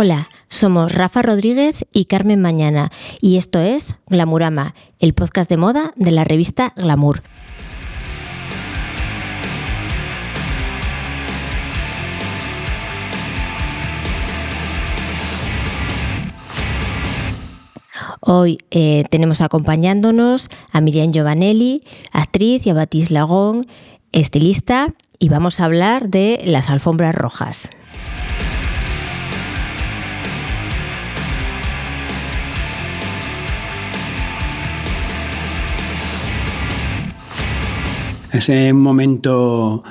Hola, somos Rafa Rodríguez y Carmen Mañana y esto es Glamurama, el podcast de moda de la revista Glamour. Hoy eh, tenemos acompañándonos a Miriam Giovanelli, actriz, y a Batis Lagón, estilista, y vamos a hablar de las alfombras rojas. Ese momento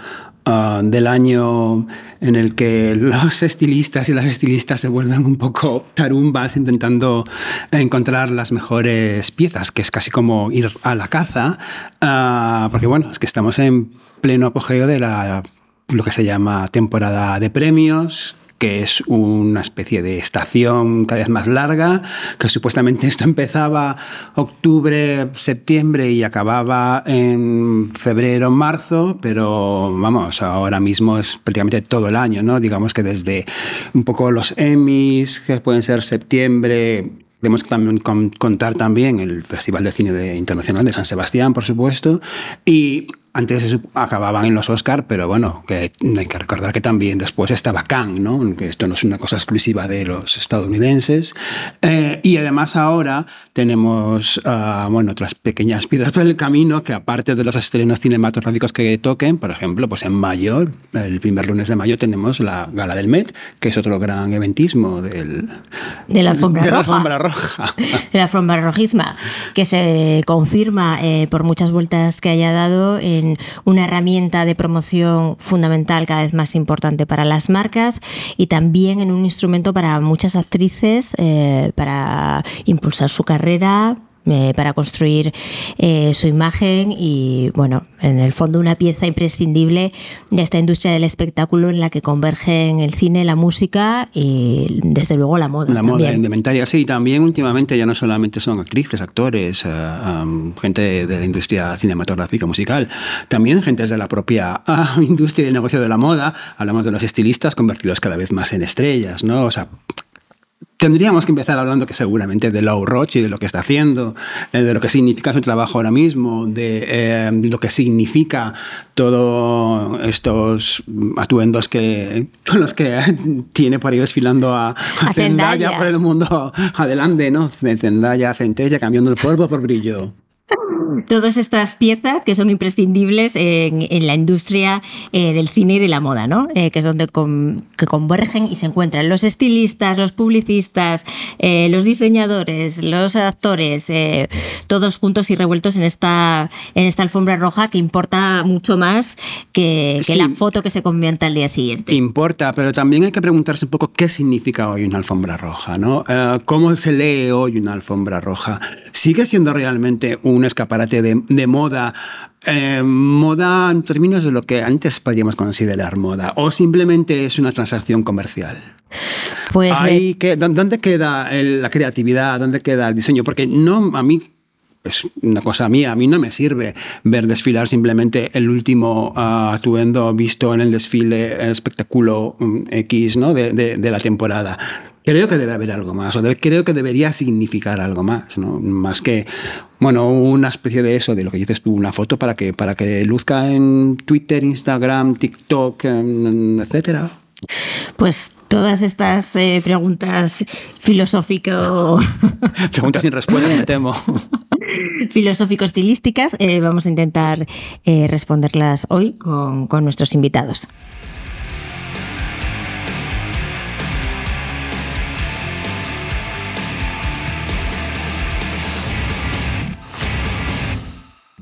uh, del año en el que los estilistas y las estilistas se vuelven un poco tarumbas intentando encontrar las mejores piezas, que es casi como ir a la caza, uh, porque bueno, es que estamos en pleno apogeo de la, lo que se llama temporada de premios, que es una especie de estación cada vez más larga, que supuestamente esto empezaba octubre, septiembre y acababa en febrero, marzo, pero vamos, ahora mismo es prácticamente todo el año, ¿no? Digamos que desde un poco los Emmys, que pueden ser septiembre, Debemos también contar también el Festival de Cine Internacional de San Sebastián, por supuesto, y antes acababan en los Oscar, pero bueno, que hay que recordar que también después estaba Cannes, ¿no? que esto no es una cosa exclusiva de los estadounidenses. Eh, y además ahora tenemos uh, bueno, otras pequeñas piedras por el camino que aparte de los estrenos cinematográficos que toquen, por ejemplo, pues en mayo, el primer lunes de mayo tenemos la Gala del Met, que es otro gran eventismo del, de la alfombra de roja. La alfombra roja. de la alfombra rojisma, que se confirma eh, por muchas vueltas que haya dado en una herramienta de promoción fundamental cada vez más importante para las marcas y también en un instrumento para muchas actrices eh, para impulsar su carrera, eh, para construir eh, su imagen y, bueno, en el fondo una pieza imprescindible de esta industria del espectáculo en la que convergen el cine, la música y, desde luego, la moda. La moda, indumentaria, sí. También últimamente ya no solamente son actrices, actores, uh, gente de la industria cinematográfica, musical, también gente de la propia uh, industria y negocio de la moda. Hablamos de los estilistas convertidos cada vez más en estrellas, ¿no? O sea, tendríamos que empezar hablando que seguramente de Low Roach y de lo que está haciendo, eh, de lo que significa su trabajo ahora mismo, de eh, lo que significa todos estos atuendos que, con los que tiene por ahí desfilando a, a, a Zendaya. Zendaya por el mundo adelante, ¿no? De Zendaya a Centella cambiando el polvo por brillo todas estas piezas que son imprescindibles en, en la industria eh, del cine y de la moda, ¿no? Eh, que es donde con, que convergen y se encuentran los estilistas, los publicistas, eh, los diseñadores, los actores, todos juntos y revueltos en esta, en esta alfombra roja que importa mucho más que, que Sí. la foto que se convierte al día siguiente. Importa, pero también hay que preguntarse un poco qué significa hoy una alfombra roja, ¿no? ¿Cómo se lee hoy una alfombra roja? ¿Sigue siendo realmente un escaparate de, de moda? eh, moda en términos de lo que antes podríamos considerar moda, o simplemente es una transacción comercial. Pues de- Ahí que, ¿dó- ¿Dónde queda el- la creatividad? ¿Dónde queda el diseño? Porque no, a mí es una cosa mía, a mí no me sirve ver desfilar simplemente el último ah, atuendo visto en el desfile, el espectáculo mm, X ¿no? de, de- de la temporada. Creo que debe haber algo más, o debe- creo que debería significar algo más, ¿no? más que bueno, una especie de eso, de lo que dices tú, una foto para que, para que luzca en Twitter, Instagram, TikTok, etcétera. Pues todas estas eh, preguntas filosófico Preguntas sin respuesta, me temo. filosófico-estilísticas eh, vamos a intentar eh, responderlas hoy con, con nuestros invitados.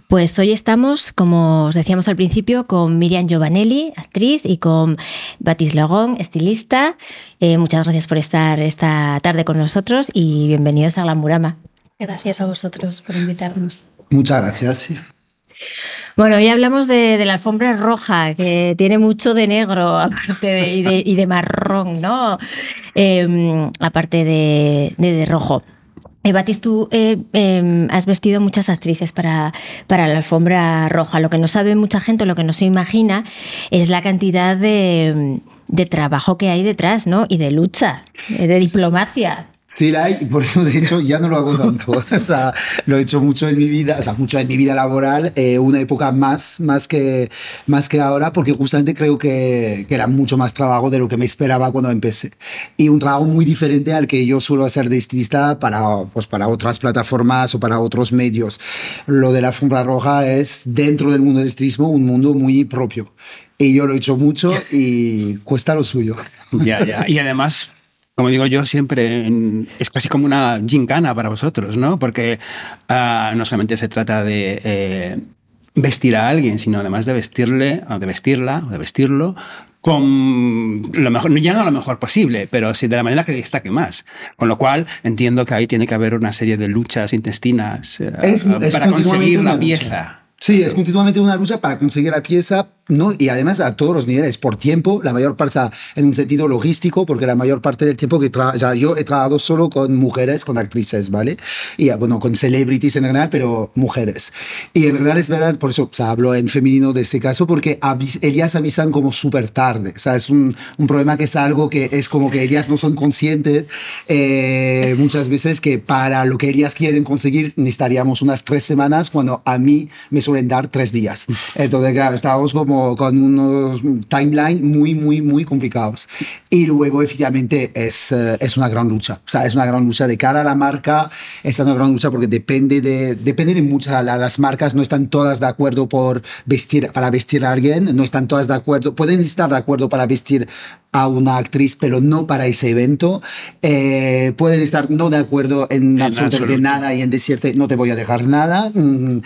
Pues hoy estamos, como os decíamos al principio, con Miriam Giovanelli, actriz, y con Batis Logón, estilista. Eh, muchas gracias por estar esta tarde con nosotros y bienvenidos a Glamurama. Gracias a vosotros por invitarnos. Muchas gracias. sí. Bueno, hoy hablamos de, de la alfombra roja, que tiene mucho de negro aparte de, y, de, y de marrón, ¿no? Eh, aparte de, de, de rojo. Eh, Batis, tú eh, eh, has vestido muchas actrices para, para la alfombra roja. Lo que no sabe mucha gente, lo que no se imagina, es la cantidad de, de trabajo que hay detrás, ¿no? Y de lucha, de diplomacia. Sí, la hay, y por eso de hecho ya no lo hago tanto. o sea, lo he hecho mucho en mi vida, o sea, mucho en mi vida laboral, eh, una época más, más, que, más que ahora, porque justamente creo que, que, era mucho más trabajo de lo que me esperaba cuando empecé. Y un trabajo muy diferente al que yo suelo hacer de estilista para, pues, para otras plataformas o para otros medios. Lo de la alfombra roja es, dentro del mundo del estilismo, un mundo muy propio. Y yo lo he hecho mucho y cuesta lo suyo. Ya, ya. Y además como digo yo siempre, es casi como una gincana para vosotros, ¿no? Porque uh, no solamente se trata de eh, vestir a alguien, sino además de vestirle, o de vestirla, o de vestirlo con lo mejor, ya no lo mejor posible, pero sí de la manera que destaque más. Con lo cual entiendo que ahí tiene que haber una serie de luchas intestinas uh, es, es para conseguir la pieza. Sí, es continuamente una lucha para conseguir la pieza, ¿no? Y además a todos los niveles, por tiempo, la mayor parte en un sentido logístico, porque la mayor parte del tiempo que o sea, yo he trabajado solo con mujeres, con actrices, ¿vale? Y bueno, con celebrities en general, pero mujeres. Y en realidad es verdad, por eso o sea, hablo en femenino de este caso, porque ellas avisan como súper tarde. O sea, es un, un, problema que es algo que es como que ellas no son conscientes eh, muchas veces que para lo que ellas quieren conseguir necesitaríamos unas tres semanas, cuando a mí me suelen dar tres días. Entonces, claro, estábamos como con unos timeline muy, muy, muy complicados. Y luego, efectivamente, es, eh, es una gran lucha. O sea, es una gran lucha de cara a la marca, es una gran lucha porque depende de, depende de muchas, las marcas no están todas de acuerdo por vestir, para vestir a alguien, no están todas de acuerdo, pueden estar de acuerdo para vestir a una actriz, pero no para ese evento. Eh, pueden estar no de acuerdo en, en absolutamente nada y en decirte no te voy a dejar nada. Mm,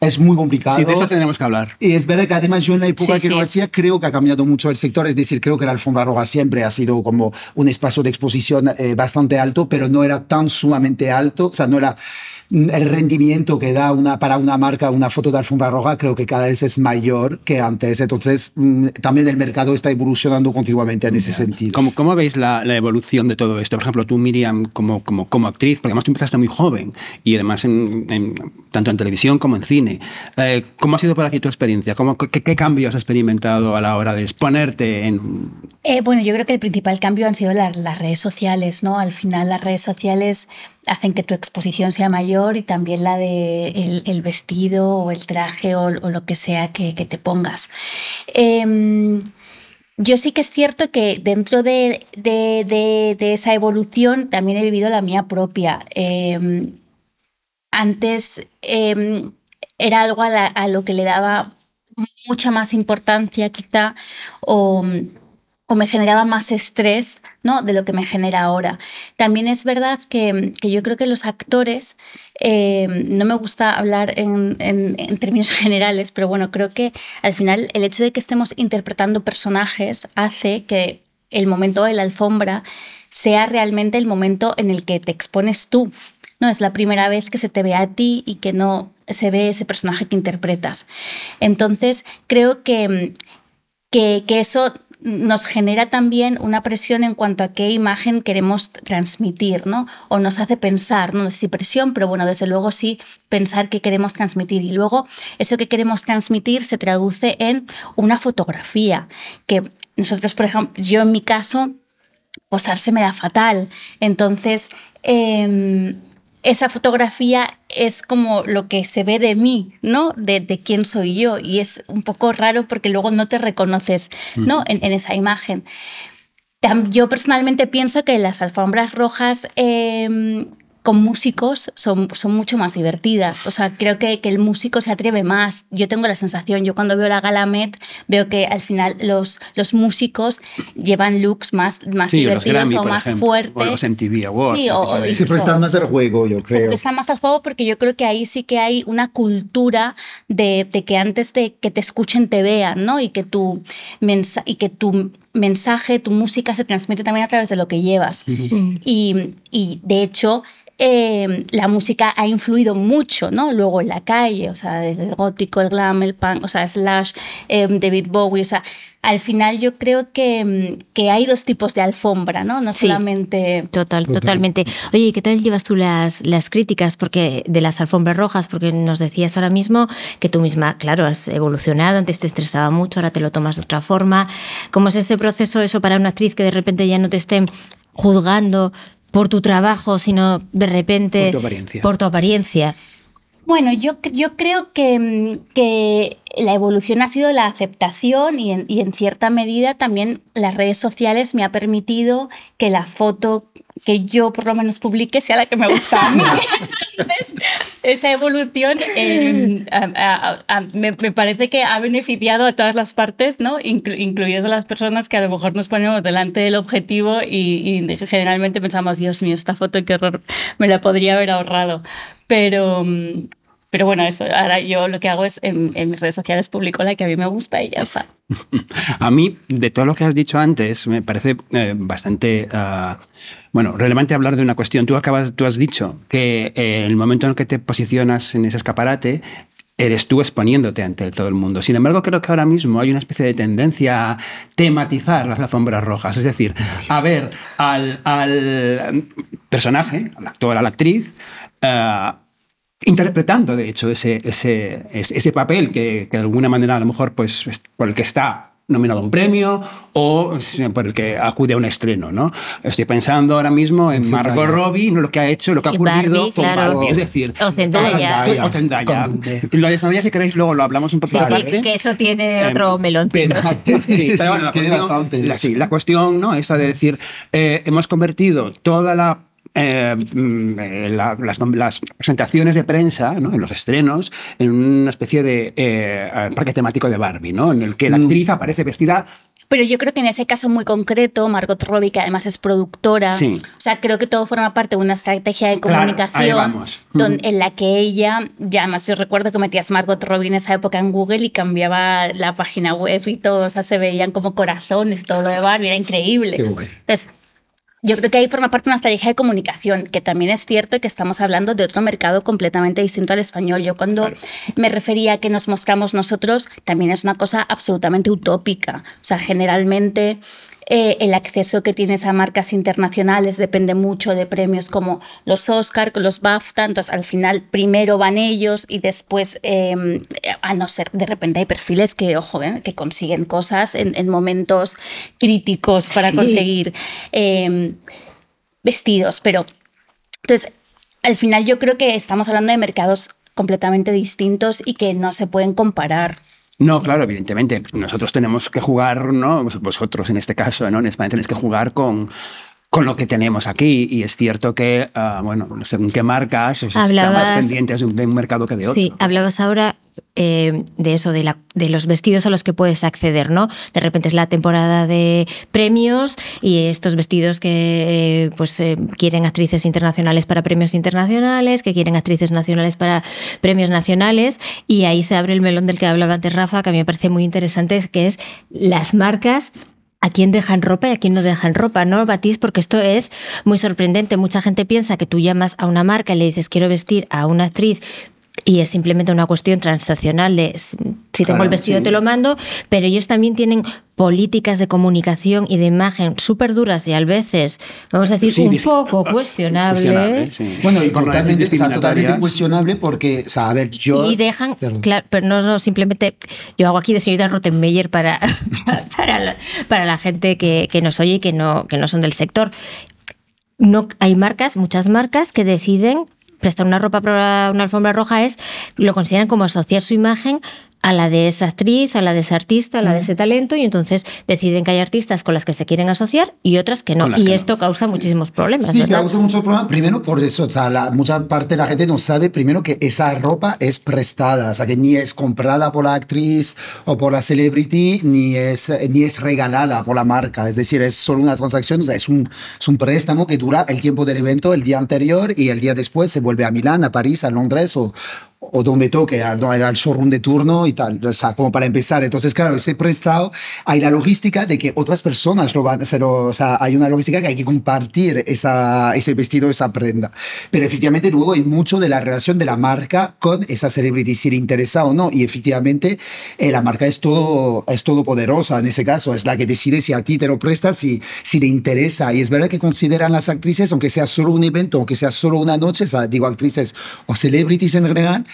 es muy complicado. Sí, de eso tenemos que hablar. Y es verdad que además yo en la época sí, que sí. lo hacía creo que ha cambiado mucho el sector, es decir, creo que la alfombra roja siempre ha sido como un espacio de exposición eh, bastante alto, pero no era tan sumamente alto, o sea, no era el rendimiento que da una, para una marca una foto de alfombra roja creo que cada vez es mayor que antes. Entonces, mm, también el mercado está evolucionando continuamente en ese sentido. ¿Cómo, cómo veis la, la, evolución de todo esto? Por ejemplo, tú, Miriam, como, como, como actriz, porque además tú empezaste muy joven y además en, en, tanto en televisión como en cine. Eh, ¿Cómo ha sido para ti tu experiencia? ¿Cómo, qué, qué, cambios has experimentado a la hora de exponerte en...? Eh, bueno, yo creo que el principal cambio han sido la, las redes sociales, ¿no? Al final las redes sociales hacen que tu exposición sea mayor y también la de el, vestido o el traje o, lo que sea que, te pongas. Eh, yo sí que es cierto que dentro de, de, de, esa evolución también he vivido la mía propia. Eh, antes eh, era algo a, a, lo que le daba mucha más importancia quizá o o me generaba más estrés ¿no? de lo que me genera ahora. También es verdad que, que yo creo que los actores, eh, no me gusta hablar en, en, en, términos generales, pero bueno, creo que al final el hecho de que estemos interpretando personajes hace que el momento de la alfombra sea realmente el momento en el que te expones tú. No es la primera vez que se te ve a ti y que no se ve ese personaje que interpretas. Entonces, creo que, que, que eso nos genera también una presión en cuanto a qué imagen queremos transmitir, ¿no? O nos hace pensar, no sé si presión, pero bueno, desde luego sí pensar qué queremos transmitir. Y luego eso que queremos transmitir se traduce en una fotografía, que nosotros, por ejemplo, yo en mi caso, posarse me da fatal. Entonces, eh, esa fotografía es como lo que se ve de mí, ¿no? De, de, quién soy yo. Y es un poco raro porque luego no te reconoces, ¿no? En, en esa imagen. Yo personalmente pienso que las alfombras rojas eh, con músicos son, son mucho más divertidas. O sea, creo que, que, el músico se atreve más. Yo tengo la sensación, yo cuando veo la gala Met, veo que al final los, los músicos llevan looks más, más sí, divertidos Grammy, o más ejemplo, fuertes. O los MTV Awards. Sí, o, o se prestan más al juego, yo creo. Se prestan más al juego porque yo creo que ahí sí que hay una cultura de, de que antes de que te escuchen te vean, ¿no? Y que tu, mensa y que tu mensaje, tu música se transmite también a través de lo que llevas. -huh. y, y de hecho, eh, la música ha influido mucho, ¿no? Luego en la calle, o sea, desde el gótico, el glam, el punk, o sea, Slash, eh, David Bowie, o sea, al final yo creo que, mm, que, hay dos tipos de alfombra, ¿no? No solamente... Total, totalmente. Oye, ¿qué tal llevas tú las, las críticas porque de las alfombras rojas? Porque nos decías ahora mismo que tú misma, claro, has evolucionado, antes te estresaba mucho, ahora te lo tomas de otra forma. ¿Cómo es ese proceso eso para una actriz que de repente ya no te esté juzgando por tu trabajo, sino de repente por tu apariencia. Por tu apariencia. Bueno, yo, yo creo que, mm, que, la evolución ha sido la aceptación y en, y en, cierta medida también las redes sociales me ha permitido que la foto que yo por lo menos publique sea la que me gusta a mí. Entonces, esa evolución eh, a, a, a, me, me, parece que ha beneficiado a todas las partes, ¿no? Inclu incluidas las personas que a lo mejor nos ponemos delante del objetivo y, y generalmente pensamos, Dios mío, esta foto qué horror, me la podría haber ahorrado. Pero, mm, pero bueno, eso, ahora yo lo que hago es en, mis redes sociales publico la que a mí me gusta y ya está. A mí, de todo lo que has dicho antes, me parece eh, bastante, uh, bueno, relevante hablar de una cuestión. Tú, acabas, tú has dicho que eh, el momento en el que te posicionas en ese escaparate, eres tú exponiéndote ante todo el mundo. Sin embargo, creo que ahora mismo hay una especie de tendencia a tematizar las alfombras rojas, es decir, a ver al, al personaje, al actor, a la actriz, uh, interpretando, de hecho, ese, ese, ese papel que, que, de alguna manera a lo mejor pues, por el que está nominado a un premio o por el que acude a un estreno. ¿no? Estoy pensando ahora mismo en Margot Robbie, ¿no? lo que ha hecho, lo que ha ocurrido Barbie, con claro. Barbie. Es decir, o Zendaya. O Zendaya. Lo de Zendaya, si queréis, luego lo hablamos un poco sí, aparte. Sí, que eso tiene otro eh, melón. Pero, sí, pero bueno, la cuestión, la, sí, la cuestión ¿no? esa de decir, eh, hemos convertido toda la eh, la, las, las, presentaciones de prensa, ¿no? en los estrenos, en una especie de eh, parque temático de Barbie, ¿no? en el que la actriz aparece vestida pero yo creo que en ese caso muy concreto, Margot Robbie, que además es productora, sí. o sea, creo que todo forma parte de una estrategia de comunicación claro, donde, en la que ella, ya además yo recuerdo que metías Margot Robbie en esa época en Google y cambiaba la página web y todo, o sea, se veían como corazones, todo lo de Barbie, era increíble. Qué bueno. Entonces, yo creo que ahí forma parte de una estrategia de comunicación, que también es cierto que estamos hablando de otro mercado completamente distinto al español. Yo cuando claro. me refería a que nos moscamos nosotros, también es una cosa absolutamente utópica. O sea, generalmente eh, el acceso que tienes a marcas internacionales depende mucho de premios como los Oscar, los BAFTA, entonces al final primero van ellos y después, eh, a no ser, de repente hay perfiles que, ojo, eh, que consiguen cosas en, en, momentos críticos para sí. conseguir eh, vestidos, pero entonces al final yo creo que estamos hablando de mercados completamente distintos y que no se pueden comparar. No, claro, evidentemente. Nosotros tenemos que jugar, ¿no? Vosotros en este caso, ¿no? En España tenéis que jugar con, con lo que tenemos aquí. Y es cierto que, uh, bueno, según qué marcas, os hablabas, están más pendientes de un, de un, mercado que de otro. Sí, hablabas ahora eh, de eso, de, los vestidos a los que puedes acceder, ¿no? De repente es la temporada de premios y estos vestidos que eh, pues eh, quieren actrices internacionales para premios internacionales, que quieren actrices nacionales para premios nacionales y ahí se abre el melón del que hablaba antes Rafa, que a mí me parece muy interesante, que es las marcas a quién dejan ropa y a quién no dejan ropa, ¿no, Batís? Porque esto es muy sorprendente. Mucha gente piensa que tú llamas a una marca y le dices quiero vestir a una actriz y es simplemente una cuestión transaccional de si tengo claro, el vestido sí. te lo mando, pero ellos también tienen políticas de comunicación y de imagen súper duras y a veces, vamos a decir, sí, un poco cuestionable. cuestionable sí. Bueno, y totalmente, o sea, totalmente cuestionable porque, o sea, a ver, yo... Y dejan, Perdón. claro, pero no, no, simplemente, yo hago aquí de señorita Rottenmeier para, para, la, para la gente que, que nos oye y que no, que no son del sector. No, hay marcas, muchas marcas que deciden prestar una ropa una alfombra roja es, lo consideran como asociar su imagen a la de esa actriz, a la de ese artista, a la de ese talento, y entonces deciden que hay artistas con las que se quieren asociar y otras que no. Y que esto no. causa sí. muchísimos problemas. Sí, ¿verdad? causa muchos problemas. Primero por eso, o sea, la, mucha parte de la gente no sabe, primero, que esa ropa es prestada, o sea, que ni es comprada por la actriz o por la celebrity, ni es, ni es regalada por la marca. Es decir, es solo una transacción, o sea, es un, es un préstamo que dura el tiempo del evento, el día anterior, y el día después se vuelve a Milán, a París, a Londres o o donde toque, al, al showroom de turno y tal, o sea, como para empezar. Entonces, claro, ese prestado, hay la logística de que otras personas lo van a hacer, o sea, hay una logística que hay que compartir esa, ese vestido, esa prenda. Pero efectivamente luego hay mucho de la relación de la marca con esa celebrity, si le interesa o no. Y efectivamente eh, la marca es todo, es todo poderosa en ese caso, es la que decide si a ti te lo prestas, si, si le interesa. Y es verdad que consideran las actrices, aunque sea solo un evento, aunque sea solo una noche, o sea, digo actrices o celebrities en general,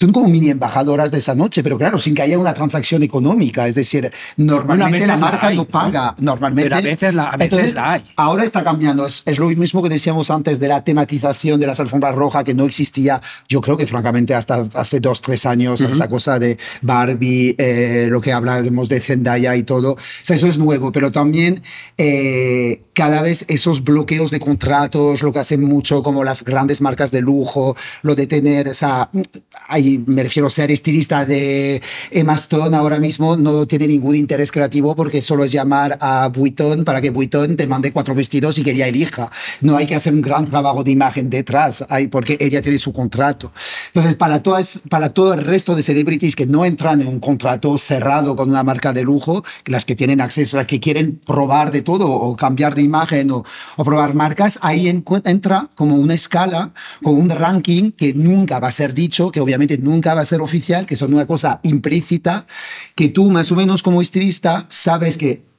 son como mini embajadoras de esa noche, pero claro, sin que haya una transacción económica. Es decir, normalmente la marca no paga. Normalmente. Pero a veces la, a veces la hay. Ahora está cambiando. Es, es, lo mismo que decíamos antes de la tematización de las alfombras rojas, que no existía, yo creo que francamente hasta hace dos, tres años, uh -huh. esa cosa de Barbie, eh, lo que hablaremos de Zendaya y todo. O sea, eso es nuevo, pero también eh, cada vez esos bloqueos de contratos, lo que hacen mucho como las grandes marcas de lujo, lo de tener, o sea, hay me refiero a ser estilista de Emma Stone ahora mismo no tiene ningún interés creativo porque solo es llamar a Vuitton para que Vuitton te mande cuatro vestidos y que ella elija. No hay que hacer un gran trabajo de imagen detrás, hay, porque ella tiene su contrato. Entonces, para, todas, para todo el resto de celebrities que no entran en un contrato cerrado con una marca de lujo, las que tienen acceso, las que quieren probar de todo o cambiar de imagen o, o probar marcas, ahí en, entra como una escala, como un ranking que nunca va a ser dicho, que obviamente nunca va a ser oficial, que son una cosa implícita, que tú más o menos como estilista sabes que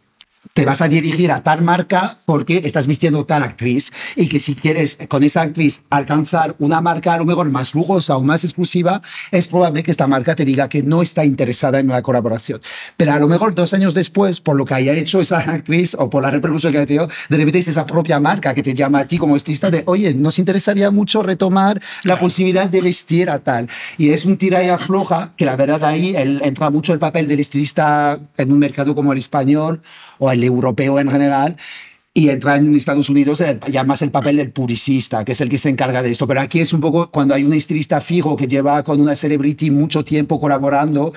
te vas a dirigir a tal marca porque estás vistiendo tal actriz y que si quieres con esa actriz alcanzar una marca a lo mejor más lujosa o más exclusiva, es probable que esta marca te diga que no está interesada en una colaboración. Pero a lo mejor dos años después, por lo que haya hecho esa actriz o por la repercusión que ha tenido, de repente es esa propia marca que te llama a ti como estilista de, oye, nos interesaría mucho retomar la posibilidad de vestir a tal. Y es un tira y afloja que la verdad ahí entra mucho el papel del estilista en un mercado como el español o el europeo en general, y entra en Estados Unidos ya más el papel del publicista, que es el que se encarga de esto. Pero aquí es un poco cuando hay un estilista fijo que lleva con una celebrity mucho tiempo colaborando,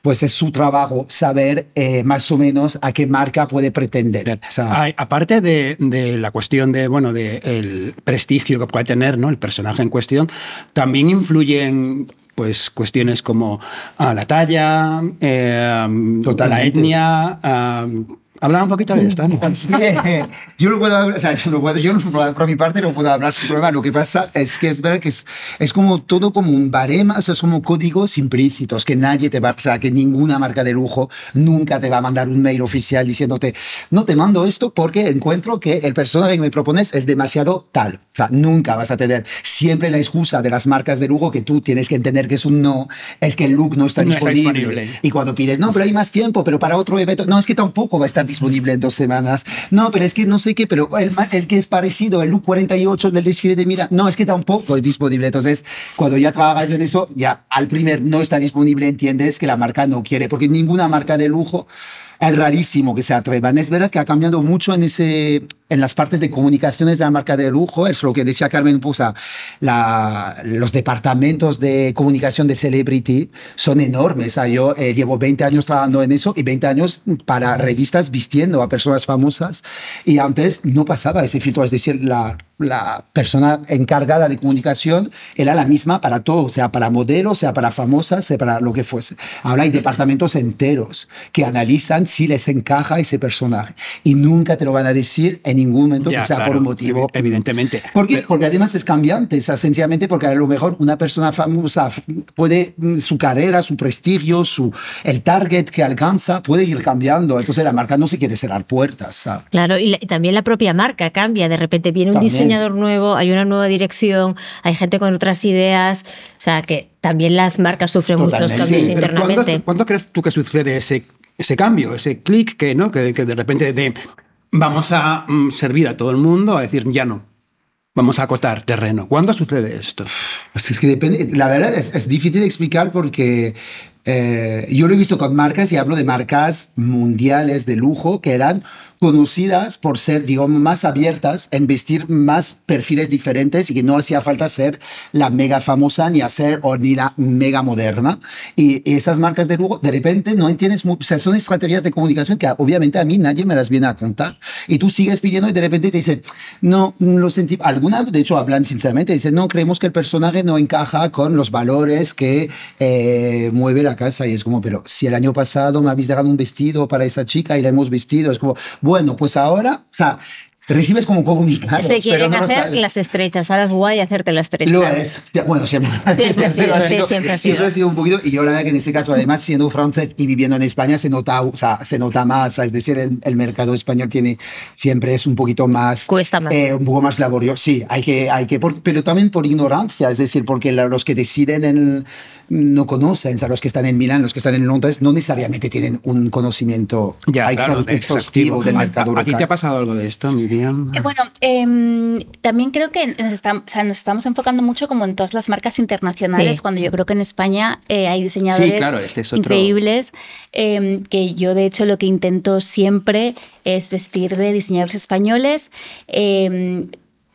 pues es su trabajo saber eh, más o menos a qué marca puede pretender. O sea, Hay, aparte de, de, la cuestión de, bueno, de el prestigio que puede tener ¿no? el personaje en cuestión, también influyen pues cuestiones como ah, la talla, eh, la etnia. Uh, Hablar un poquito de esto. ¿no? yo no puedo hablar, o sea, yo, no puedo, yo no, por mi parte no puedo hablar sin problema. Lo que pasa es que es verdad que es, es como todo como un barema, o sea, es como códigos implícitos que nadie te va, o sea, que ninguna marca de lujo nunca te va a mandar un mail oficial diciéndote, no te mando esto porque encuentro que el personaje que me propones es demasiado tal. O sea, nunca vas a tener siempre la excusa de las marcas de lujo que tú tienes que entender que es un no, es que el look no está, no disponible. está disponible. Y cuando pides, no, pero hay más tiempo, pero para otro evento, no, es que tampoco va a estar disponible en dos semanas. No, pero es que no sé qué, pero el, el que es parecido, el look 48 del desfile de mira, no, es que tampoco es disponible. Entonces, cuando ya trabajas en eso, ya al primer no está disponible, entiendes que la marca no quiere, porque ninguna marca de lujo es rarísimo que se atrevan. Es verdad que ha cambiado mucho en, ese, en las partes de comunicaciones de la marca de lujo. Es lo que decía Carmen Pusa. La, los departamentos de comunicación de Celebrity son enormes. O sea, yo eh, llevo 20 años trabajando en eso y 20 años para revistas vistiendo a personas famosas. Y antes no pasaba ese filtro. Es decir, la, la persona encargada de comunicación era la misma para todo, sea para modelos, sea para famosas, sea para lo que fuese. Ahora hay departamentos enteros que analizan si les encaja ese personaje y nunca te lo van a decir en ningún momento Ya, que sea claro, por un motivo. evidentemente. ¿Por qué? Pero- Porque además es cambiante, o sea, sencillamente porque a lo mejor una persona famosa puede, mm, su carrera, su prestigio, su, el target que alcanza puede ir cambiando. Entonces la marca no se quiere cerrar puertas. ¿sabes? Claro, y, la- y también la propia marca cambia. De repente viene un También. Diseñador nuevo, hay una nueva dirección, hay gente con otras ideas. O sea, que también las marcas sufren muchos Totalmente. cambios Sí, pero internamente. ¿cuándo, cuándo crees tú que sucede ese, ese cambio, ese clic que, ¿no? que, que de repente de vamos a mm, servir a todo el mundo a decir ya no? Vamos a acotar terreno. ¿Cuándo sucede esto? Pues es que depende, la verdad es, es difícil explicar porque eh, yo lo he visto con marcas y hablo de marcas mundiales de lujo que eran conocidas por ser, digamos, más abiertas en vestir más perfiles diferentes y que no hacía falta ser la mega famosa ni hacer o ni la mega moderna. Y esas marcas de lujo, de repente, no entiendes, o sea, son estrategias de comunicación que obviamente a mí nadie me las viene a contar. Y tú sigues pidiendo y de repente te dicen, no, lo sentí. Algunas, de hecho, hablan sinceramente, dicen, no, creemos que el personaje no encaja con los valores que eh, mueve la casa. Y es como, pero si el año pasado me habéis dejado un vestido para esa chica y la hemos vestido, es como, bueno, pues ahora, o sea, recibes como comunicados. Se quieren hacer las estrechas, ahora es guay hacerte las estrechas. Lo es. Bueno, siempre. Siempre ha sido, siempre ha sido. Siempre ha sido un poquito, y yo la verdad que en este caso, además, siendo francés y viviendo en España, se nota, o sea, se nota más, es decir, el, el mercado español tiene, siempre es un poquito más... Cuesta más. Eh, un poco más laborioso, sí, hay que, hay que por, pero también por ignorancia, es decir, porque los que deciden en no conocen, o sea, los que están en Milán, los que están en Londres, no necesariamente tienen un conocimiento Ya, exa- claro, exhaustivo del ¿A- mercado ¿A, a ti local. te ha pasado algo de esto, Miriam? Eh, Bueno, em, también creo que nos, estam- o sea, nos estamos enfocando mucho como en todas las marcas internacionales, Sí. cuando yo creo que en España eh, hay diseñadores Sí, claro, este es otro- increíbles, em, que yo de hecho lo que intento siempre es vestir de diseñadores españoles.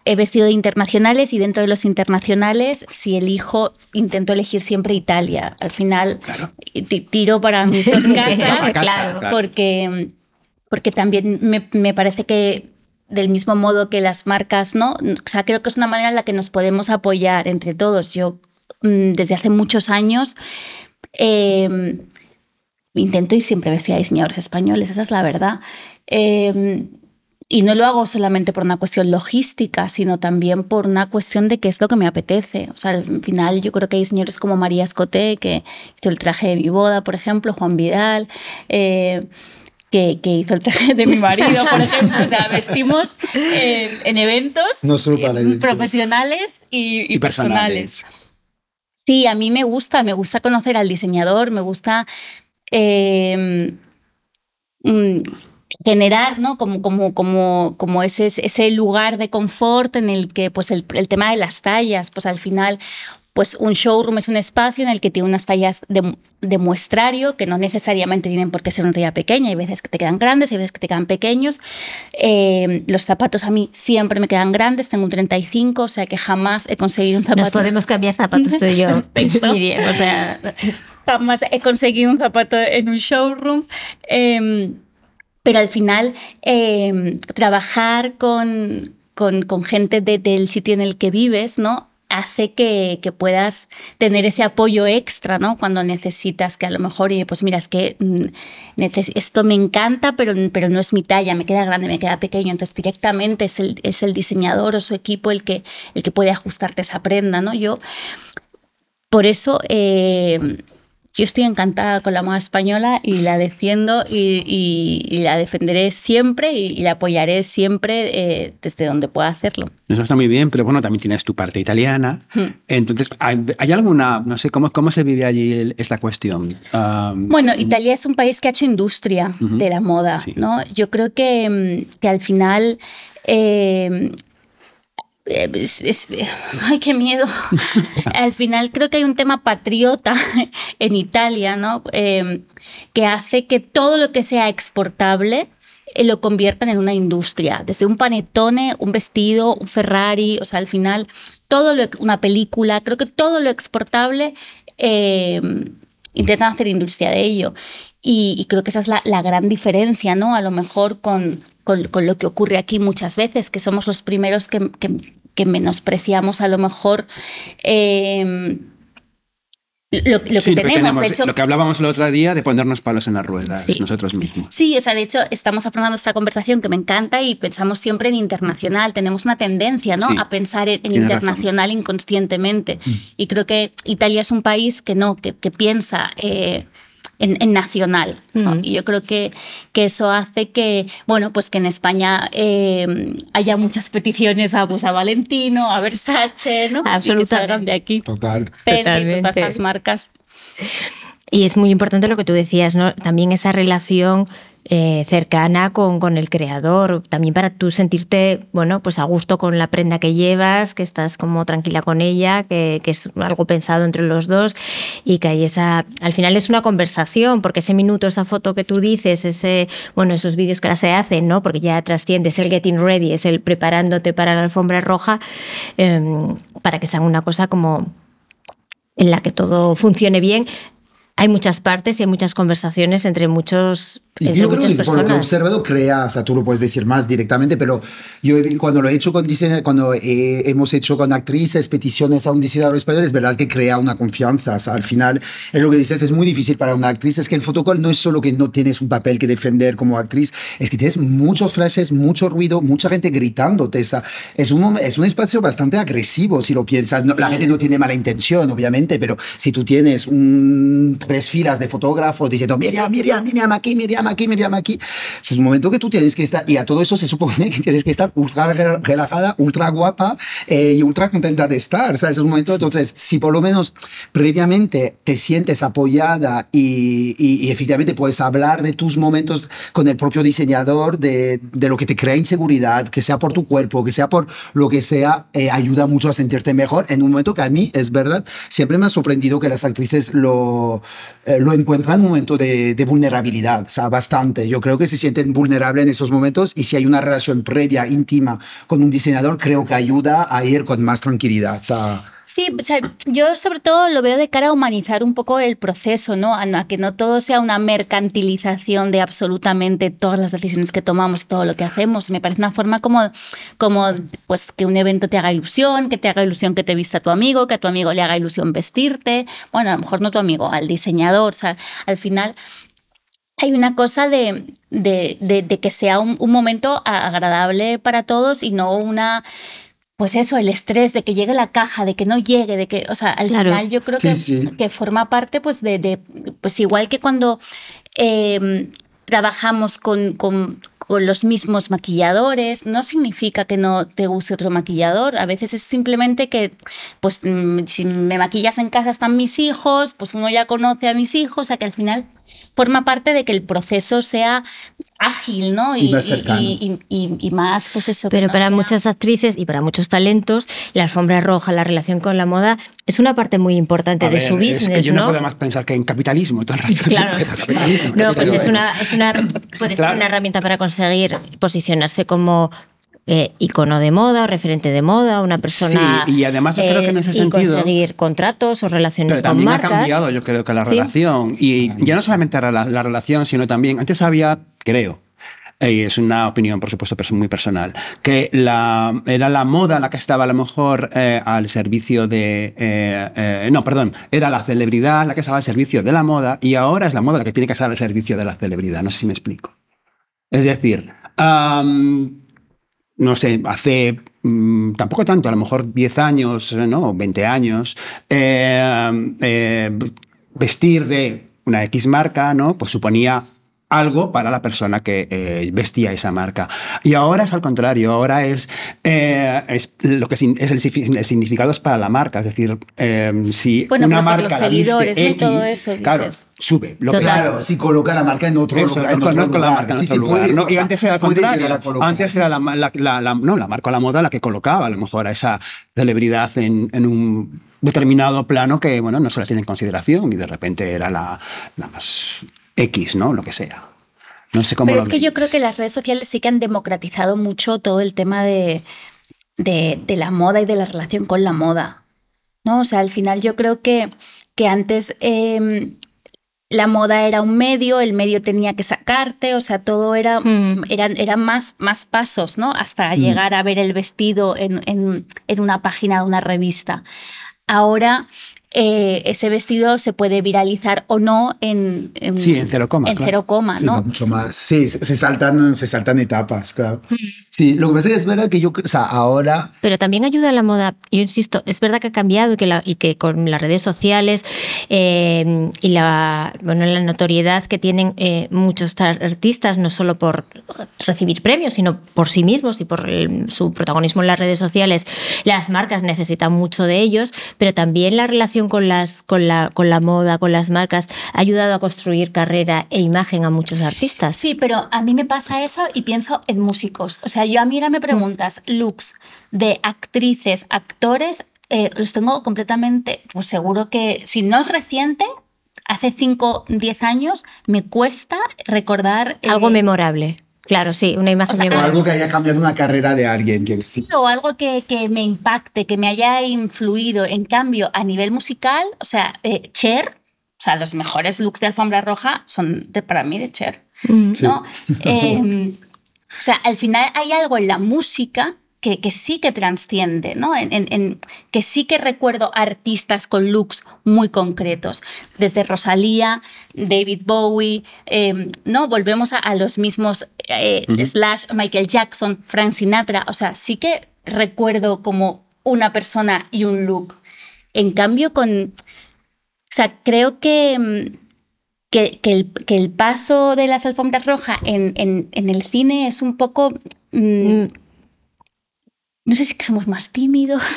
Em, He vestido de internacionales y dentro de los internacionales, si elijo, intento elegir siempre Italia. Al final, ti- tiro para mis dos casas, Casa, claro, claro. porque, porque también me, me parece que del mismo modo que las marcas, ¿no? O sea, creo que es una manera en la que nos podemos apoyar entre todos. Yo, mm, desde hace muchos años, eh, intento y siempre vestía a diseñadores españoles, esa es la verdad. Eh, y no lo hago solamente por una cuestión logística, sino también por una cuestión de qué es lo que me apetece. O sea, al final yo creo que hay diseñadores como María Escoté, que hizo el traje de mi boda, por ejemplo, Juan Vidal, eh, que, que hizo el traje de mi marido, por ejemplo. O sea, vestimos eh, en eventos No solo para eh, profesionales y, y Y personales. personales. Sí, a mí me gusta, me gusta conocer al diseñador, me gusta eh, mm, generar, ¿no? Como, como, como, como ese, ese lugar de confort en el que, pues, el, el tema de las tallas, pues al final, pues un showroom es un espacio en el que tiene unas tallas de, de muestrario que no necesariamente tienen por qué ser una talla pequeña. Hay veces que te quedan grandes, hay veces que te quedan pequeños. Eh, los zapatos a mí siempre me quedan grandes, tengo un 35, o sea que jamás he conseguido un zapato. Nos podemos cambiar zapatos tú y yo. Miriam, o sea, jamás he conseguido un zapato en un showroom. Eh, pero al final, eh, trabajar con, con, gente de- del sitio en el que vives, ¿no? hace que, que puedas tener ese apoyo extra, ¿no? Cuando necesitas que a lo mejor, pues mira, que mm, esto me encanta, pero, pero no es mi talla, me queda grande, me queda pequeño. Entonces directamente es el, es el diseñador o su equipo el que, el que puede ajustarte esa prenda, ¿no? Yo, por eso, eh, yo estoy encantada con la moda española y la defiendo y, y- y la defenderé siempre y, y la apoyaré siempre eh, desde donde pueda hacerlo. Eso está muy bien, pero bueno, también tienes tu parte italiana. Hmm. Entonces, ¿hay, hay alguna, no sé, cómo, cómo se vive allí esta cuestión? Um, Bueno, Italia es un país que ha hecho industria de la moda, Sí. ¿no? Yo creo que, mm, que al final... eh, es- es- ay, qué miedo. al final creo que hay un tema patriota en Italia, ¿no? Eh, que hace que todo lo que sea exportable eh, lo conviertan en una industria. Desde un panetone, un vestido, un Ferrari, o sea, al final, todo lo, una película, creo que todo lo exportable eh, intentan hacer industria de ello. Y, y creo que esa es la, la gran diferencia, ¿no? A lo mejor con, con, con lo que ocurre aquí muchas veces, que somos los primeros que, que- que menospreciamos a lo mejor eh, lo, lo sí, que lo tenemos. De hecho, lo que hablábamos el otro día de ponernos palos en las ruedas Sí. nosotros mismos. Sí, o sea, de hecho, estamos afrontando esta conversación que me encanta y pensamos siempre en internacional. Tenemos una tendencia, ¿no? Sí, A pensar en, en tienes razón. internacional inconscientemente. Y creo que Italia es un país que no, que, que piensa eh, en, en nacional. ¿no? Y yo creo que, que eso hace que, bueno, pues que en España eh, haya muchas peticiones a, pues, a Valentino, a Versace, ¿no? Absolutamente. de aquí. Total. Pues, todas esas marcas. Y es muy importante lo que tú decías, ¿no? También esa relación eh, cercana con, con, el creador, también para tú sentirte, bueno, pues a gusto con la prenda que llevas, que estás como tranquila con ella, que, que es algo pensado entre los dos y que hay esa, al final es una conversación, porque ese minuto, esa foto que tú dices, ese, bueno, esos vídeos que ahora se hacen, ¿no? Porque ya trasciende, es el getting ready, es el preparándote para la alfombra roja, eh, para que sea una cosa como en la que todo funcione bien, hay muchas partes y hay muchas conversaciones entre muchos. Y yo creo que por lo que he observado crea, o sea, tú lo puedes decir más directamente, pero yo cuando lo he hecho con cuando eh, hemos hecho con actrices peticiones a un diseñador español, es verdad que crea una confianza. O sea, al final, es lo que dices, es muy difícil para una actriz, es que el fotocall no es solo que no tienes un papel que defender como actriz, es que tienes muchos flashes, mucho ruido, mucha gente gritándote. O sea, es, un, es un espacio bastante agresivo si lo piensas. la gente no tiene mala intención, obviamente, pero si tú tienes un tres filas de fotógrafos diciendo Miriam, Miriam, Miriam aquí, Miriam aquí, Miriam aquí. Es un momento que tú tienes que estar, y a todo eso se supone que tienes que estar ultra relajada, ultra guapa eh, y ultra contenta de estar. O sea, es un momento, entonces, si por lo menos previamente te sientes apoyada y, y, efectivamente puedes hablar de tus momentos con el propio diseñador, de, de, lo que te crea inseguridad, que sea por tu cuerpo, que sea por lo que sea, eh, ayuda mucho a sentirte mejor en un momento que a mí, es verdad, siempre me ha sorprendido que las actrices lo, eh, lo encuentran en un momento de, vulnerabilidad, o sea, bastante. Yo creo que se sienten vulnerables en esos momentos y si hay una relación previa, íntima con un diseñador, creo que ayuda a ir con más tranquilidad. O sea, Sí, o sea, yo sobre todo lo veo de cara a humanizar un poco el proceso, ¿no? A que no todo sea una mercantilización de absolutamente todas las decisiones que tomamos, todo lo que hacemos. Me parece una forma como, como pues, que un evento te haga ilusión, que te haga ilusión que te vista tu amigo, que a tu amigo le haga ilusión vestirte. Bueno, a lo mejor no tu amigo, al diseñador. O sea, al final hay una cosa de, de, de, que sea un, un momento agradable para todos y no una pues eso, el estrés de que llegue la caja, de que no llegue, de que, o sea, al final yo creo que, que, forma parte, pues, de, de, pues igual que cuando em, trabajamos con, con, con, los mismos maquilladores, no significa que no te use otro maquillador, a veces es simplemente que, pues, mm, si me maquillas en casa están mis hijos, pues uno ya conoce a mis hijos, o sea que al final forma parte de que el proceso sea ágil, ¿no? Y, y, más, pues eso. Pero para muchas actrices y para muchos talentos, la alfombra roja, la relación con la moda, es una parte muy importante de su business, es que yo no, puedo más pensar que en capitalismo todo el rato. Claro. no, pues es una, es una, puede ser una herramienta para conseguir posicionarse como eh, icono de moda o referente de moda, una persona. Sí, y además yo creo que en ese eh, sentido. Y conseguir contratos o relaciones pero también con ha cambiado, yo creo que la relación. Y ya no solamente la, la, relación, sino también. Antes había, creo, y es una opinión, por supuesto, muy personal, que la, era la moda la que estaba a lo mejor eh, al servicio de... Eh, eh, no, perdón, era la celebridad la que estaba al servicio de la moda y ahora es la moda la que tiene que estar al servicio de la celebridad. No sé si me explico. Es decir, no sé, hace mm, tampoco tanto, a lo mejor 10 años, ¿no? 20 años, eh, eh, vestir de una X marca, ¿no? Pues suponía algo para la persona que eh, vestía esa marca. Y ahora es al contrario, ahora es, eh, es lo que es el, significado es para la marca, es decir, eh, si una marca la viste X, todo eso, claro, sube. Lo claro, si coloca la marca en otro eso, lugar. En otro la marca en otro lugar. ¿no? Y antes era al contrario, antes era la, la, la, no, la marca la moda la que colocaba a lo mejor a esa celebridad en, en un determinado plano que bueno no se la tiene en consideración y de repente era la, la más X, ¿no? Lo que sea. No sé cómo Pero es que yo creo que las redes sociales sí que han democratizado mucho todo el tema de, de, la moda y de la relación con la moda. ¿no? O sea, al final yo creo que, que antes em, la moda era un medio, el medio tenía que sacarte, o sea, todo era, mm. eran, eran más, más pasos, ¿no? Hasta mm. llegar a ver el vestido en, en, en una página de una revista. Ahora eh, ese vestido se puede viralizar o no en, sí, en cero coma. En cero coma, ¿no? mucho más. Sí, se, saltan, se saltan etapas, claro. Mm. Sí, lo que pasa es que es verdad que yo, o sea, ahora... Pero también ayuda a la moda. Yo insisto, es verdad que ha cambiado y que, y que con las redes sociales eh, y la, bueno, la notoriedad que tienen eh, muchos artistas, no solo por recibir premios, sino por sí mismos y por su protagonismo en las redes sociales, las marcas necesitan mucho de ellos, pero también la relación relación con, las, con, la, con la moda, con las marcas, ha ayudado a construir carrera e imagen a muchos artistas. Sí, pero a mí me pasa eso y pienso en músicos. O sea, yo a mí ahora me preguntas looks de actrices, actores, eh, los tengo completamente, pues seguro que si no es reciente, hace 5, 10 años, me cuesta recordar... Algo eh, memorable. Claro, sí, una imagen O sea, O algo que haya cambiado una carrera de alguien. Que sí. o algo que, que me impacte, que me haya influido. En cambio, a nivel musical, o sea, eh, Cher, o sea, los mejores looks de alfombra roja son de, para mí de Cher. ¿no? Eh, o sea, al final hay algo en la música que, que sí que transciende, ¿no? En, en- en- que sí que recuerdo artistas con looks muy concretos, desde Rosalía, David Bowie, eh, ¿no? Volvemos a, a los mismos eh, Slash, Michael Jackson, Frank Sinatra, o sea, sí que recuerdo como una persona y un look. En cambio, con... O sea, creo que... mm, que, que el, que el paso de las alfombras rojas en, en- en el cine es un poco... mm, no sé si que somos más tímidos.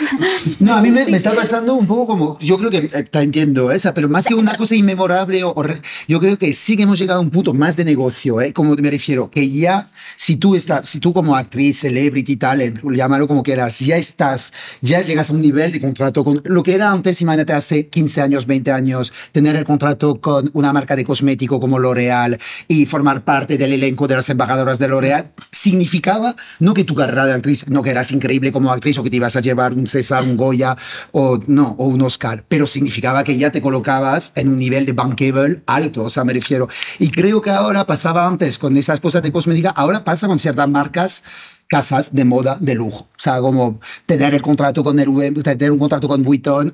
No, a mí me, me está pasando un poco como, yo creo que eh, te entiendo esa, pero más que una cosa inmemorable, o, o yo creo que sí que hemos llegado a un punto más de negocio, ¿eh? como me refiero, que ya si tú estás, si tú como actriz, celebrity, talent, llámalo como quieras, ya estás, ya llegas a un nivel de contrato con lo que era antes, imagínate hace 15 años, 20 años, tener el contrato con una marca de cosmético como L'Oreal y formar parte del elenco de las embajadoras de L'Oreal, significaba no que tu carrera de actriz, no que eras increíble como actriz o que te ibas a llevar un César, un Goya o no, o un Oscar, pero significaba que ya te colocabas en un nivel de bankable alto, o sea, me refiero. Y creo que ahora pasaba antes con esas cosas de cosmética, ahora pasa con ciertas marcas casas de moda de lujo. O sea, como tener el contrato con el tener un contrato con Vuitton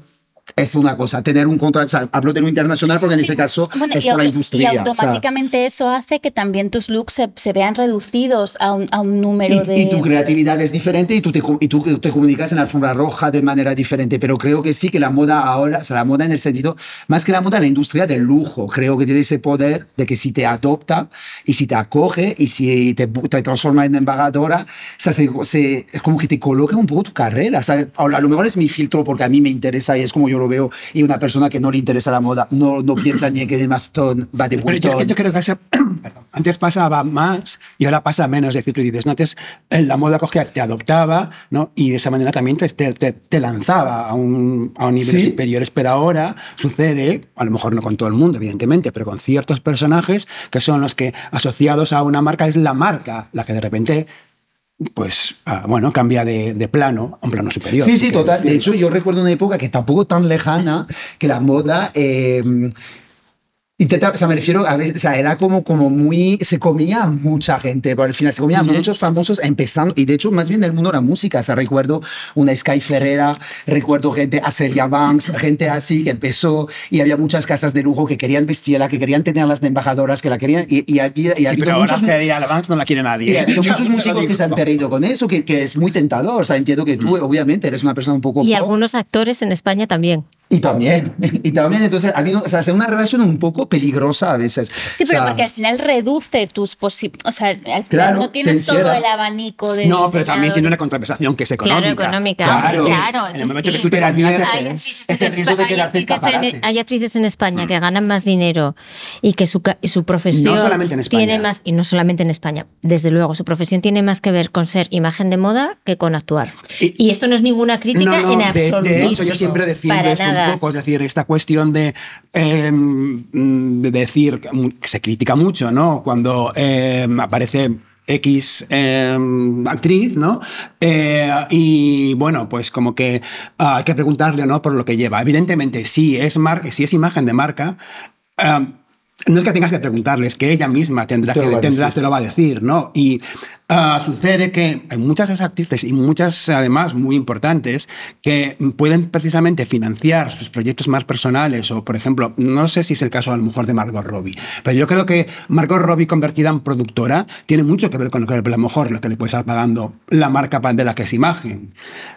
es una cosa, tener un contrato, o sea, hablo de lo internacional porque en Sí, ese caso bueno, es por la industria. Y o sea, automáticamente eso hace que también tus looks se, se vean reducidos a un, a un número Y, de... y tu creatividad es diferente y tú, te, y tú te comunicas en la alfombra roja de manera diferente, pero creo que sí que la moda ahora, o sea, la moda en el sentido, más que la moda, la industria del lujo, creo que tiene ese poder de que si te adopta y si te acoge y si te, te transforma en embajadora, o sea, se, se- es como que te coloca un poco tu carrera. O sea, a lo mejor es mi filtro porque a mí me interesa y es como yo lo veo y una persona que no le interesa la moda no, no piensa ni en que de Maston va de Pero yo, creo que antes pasaba más y ahora pasa menos. Es decir, tú dices, no, antes eh, la moda cogía, te adoptaba ¿no? y de esa manera también te, te, te- te lanzaba a un, a un nivel Sí. superior. Pero ahora sucede, a lo mejor no con todo el mundo, evidentemente, pero con ciertos personajes que son los que asociados a una marca es la marca la que de repente pues ah, bueno cambia de, de plano a un plano superior. Sí, sí, total. De hecho, yo recuerdo una época que tampoco tan lejana que la moda. eh, intenta- o sea, me refiero a veces, o sea, era como, como muy, se comía mucha gente, por al final se comía muchos famosos empezando, y de hecho, más bien del mundo de la música, o sea, recuerdo una Sky Ferrera, recuerdo gente, a Celia Banks, gente así que empezó, y había muchas casas de lujo que querían vestirla, que querían tenerlas de embajadoras, que la querían, y, y había, y Sí, pero ahora muchos... sería la Vans no la quiere Y nadie. ha habido muchos músicos que se han perdido con eso, que, que es muy tentador. O sea, entiendo que tú, obviamente, eres una persona un poco. Y pop. algunos actores en España también. Y también, y también, entonces, ha habido, o sea, es una relación un poco peligrosa a veces. Sí, O pero sea, porque al final reduce tus posibilidades. O sea, al final Claro, no tienes todo el abanico de. No, pero también tiene una contraprestación que es Claro, económica. económica. Claro. Claro, En el momento sí. que tú te al final Hay es- el en riesgo de hay quedarte escaparate. Hay actrices en España que ganan más dinero y que su, su profesión No solamente en España. tiene más, y no solamente en España, desde luego, su profesión tiene más que ver con ser imagen de moda que con actuar. Y- Y, esto no es ninguna crítica No, no, en absoluto. De, hecho, yo siempre defiendo para esto nada. Un poco, es decir, esta cuestión de, eh, de decir que se critica mucho, ¿no? Cuando eh, aparece X eh, actriz, ¿no? Eh, y bueno, pues como que ah, hay que preguntarle, ¿no? Por lo que lleva. Evidentemente, si es, mar si es imagen de marca, no es que tengas que preguntarle, es que ella misma tendrá Te que tendrá, te lo va a decir, ¿no? Y ah, sucede que hay muchas actrices y muchas además muy importantes que pueden precisamente financiar sus proyectos más personales o, por ejemplo, no sé si es el caso a lo mejor de Margot Robbie, pero yo creo que Margot Robbie convertida en productora tiene mucho que ver con lo que a lo mejor lo que le puede estar pagando la marca de la que es imagen,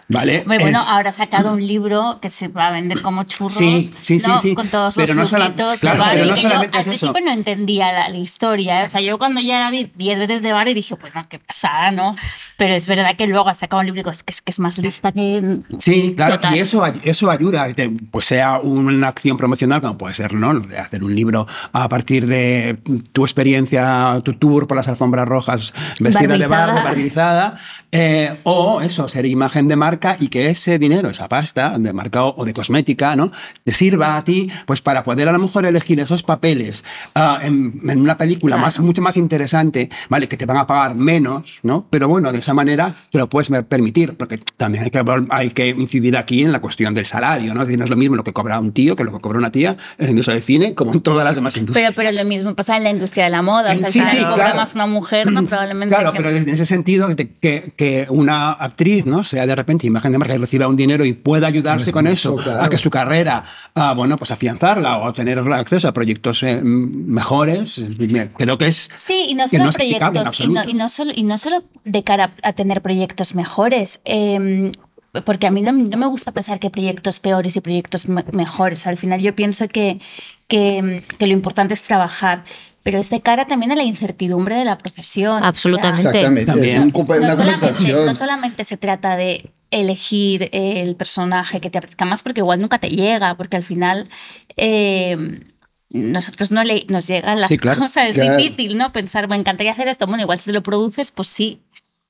¿vale? Hombre, bueno, Es- ahora ha sacado un libro que se va a vender como churros. Sí, sí, sí, ¿no? sí. Con todos Pero los no de claro, Barbie, pero no que yo solamente al es eso. principio no entendía la, la historia. ¿eh? O sea, yo cuando ya la vi 10 veces de Barbie dije, pues no, que casada, ¿no? Pero es verdad que luego ha sacado un libro que es que es, más lista que... Sí, claro, Total. y eso, eso ayuda, te- pues sea una acción promocional, como puede ser, ¿no? De hacer un libro a partir de tu experiencia, tu tour por las alfombras rojas, vestida de barro, barnizada, eh, o eso, ser imagen de marca y que ese dinero, esa pasta de marca o de cosmética, ¿no? Te sirva a ti, pues para poder a lo mejor elegir esos papeles ah, en, en una película más, mucho más interesante, ¿vale? Que te van a pagar menos, ¿no? Pero bueno, de esa manera te lo puedes permitir, porque también hay que, hay que incidir aquí en la cuestión del salario, ¿no? Es decir, no es lo mismo lo que cobra un tío que lo que cobra una tía en la industria del cine, como en todas las demás industrias. Pero, pero lo mismo pasa en la industria de la moda. O sea, Sí, sí, cobra claro. más una mujer, ¿no? Probablemente. Claro, que- pero en ese sentido, de que, que una actriz ¿no? sea de repente imagen de marca y reciba un dinero y pueda ayudarse con eso claro. a que su carrera, ah, bueno, pues afianzarla o tener acceso a proyectos eh, mejores, eh, creo que es. Sí, y no que solo no proyectos, y no, absoluto. y, no solo, y no solo de cara a tener proyectos mejores. eh, porque a mí no, no me gusta pensar que hay proyectos peores y proyectos me- mejores. Al final yo pienso que, que, que lo importante es trabajar, pero es de cara también a la incertidumbre de la profesión. O sea, Absolutamente. Exactamente, También. es un una no solamente, no solamente se trata de elegir el personaje que te apetezca más, porque igual nunca te llega, porque al final eh, nosotros no le, nos llega la Sí, claro. cosa, es Claro. difícil, ¿no? Pensar, me encantaría hacer esto, bueno, igual si lo produces, pues sí,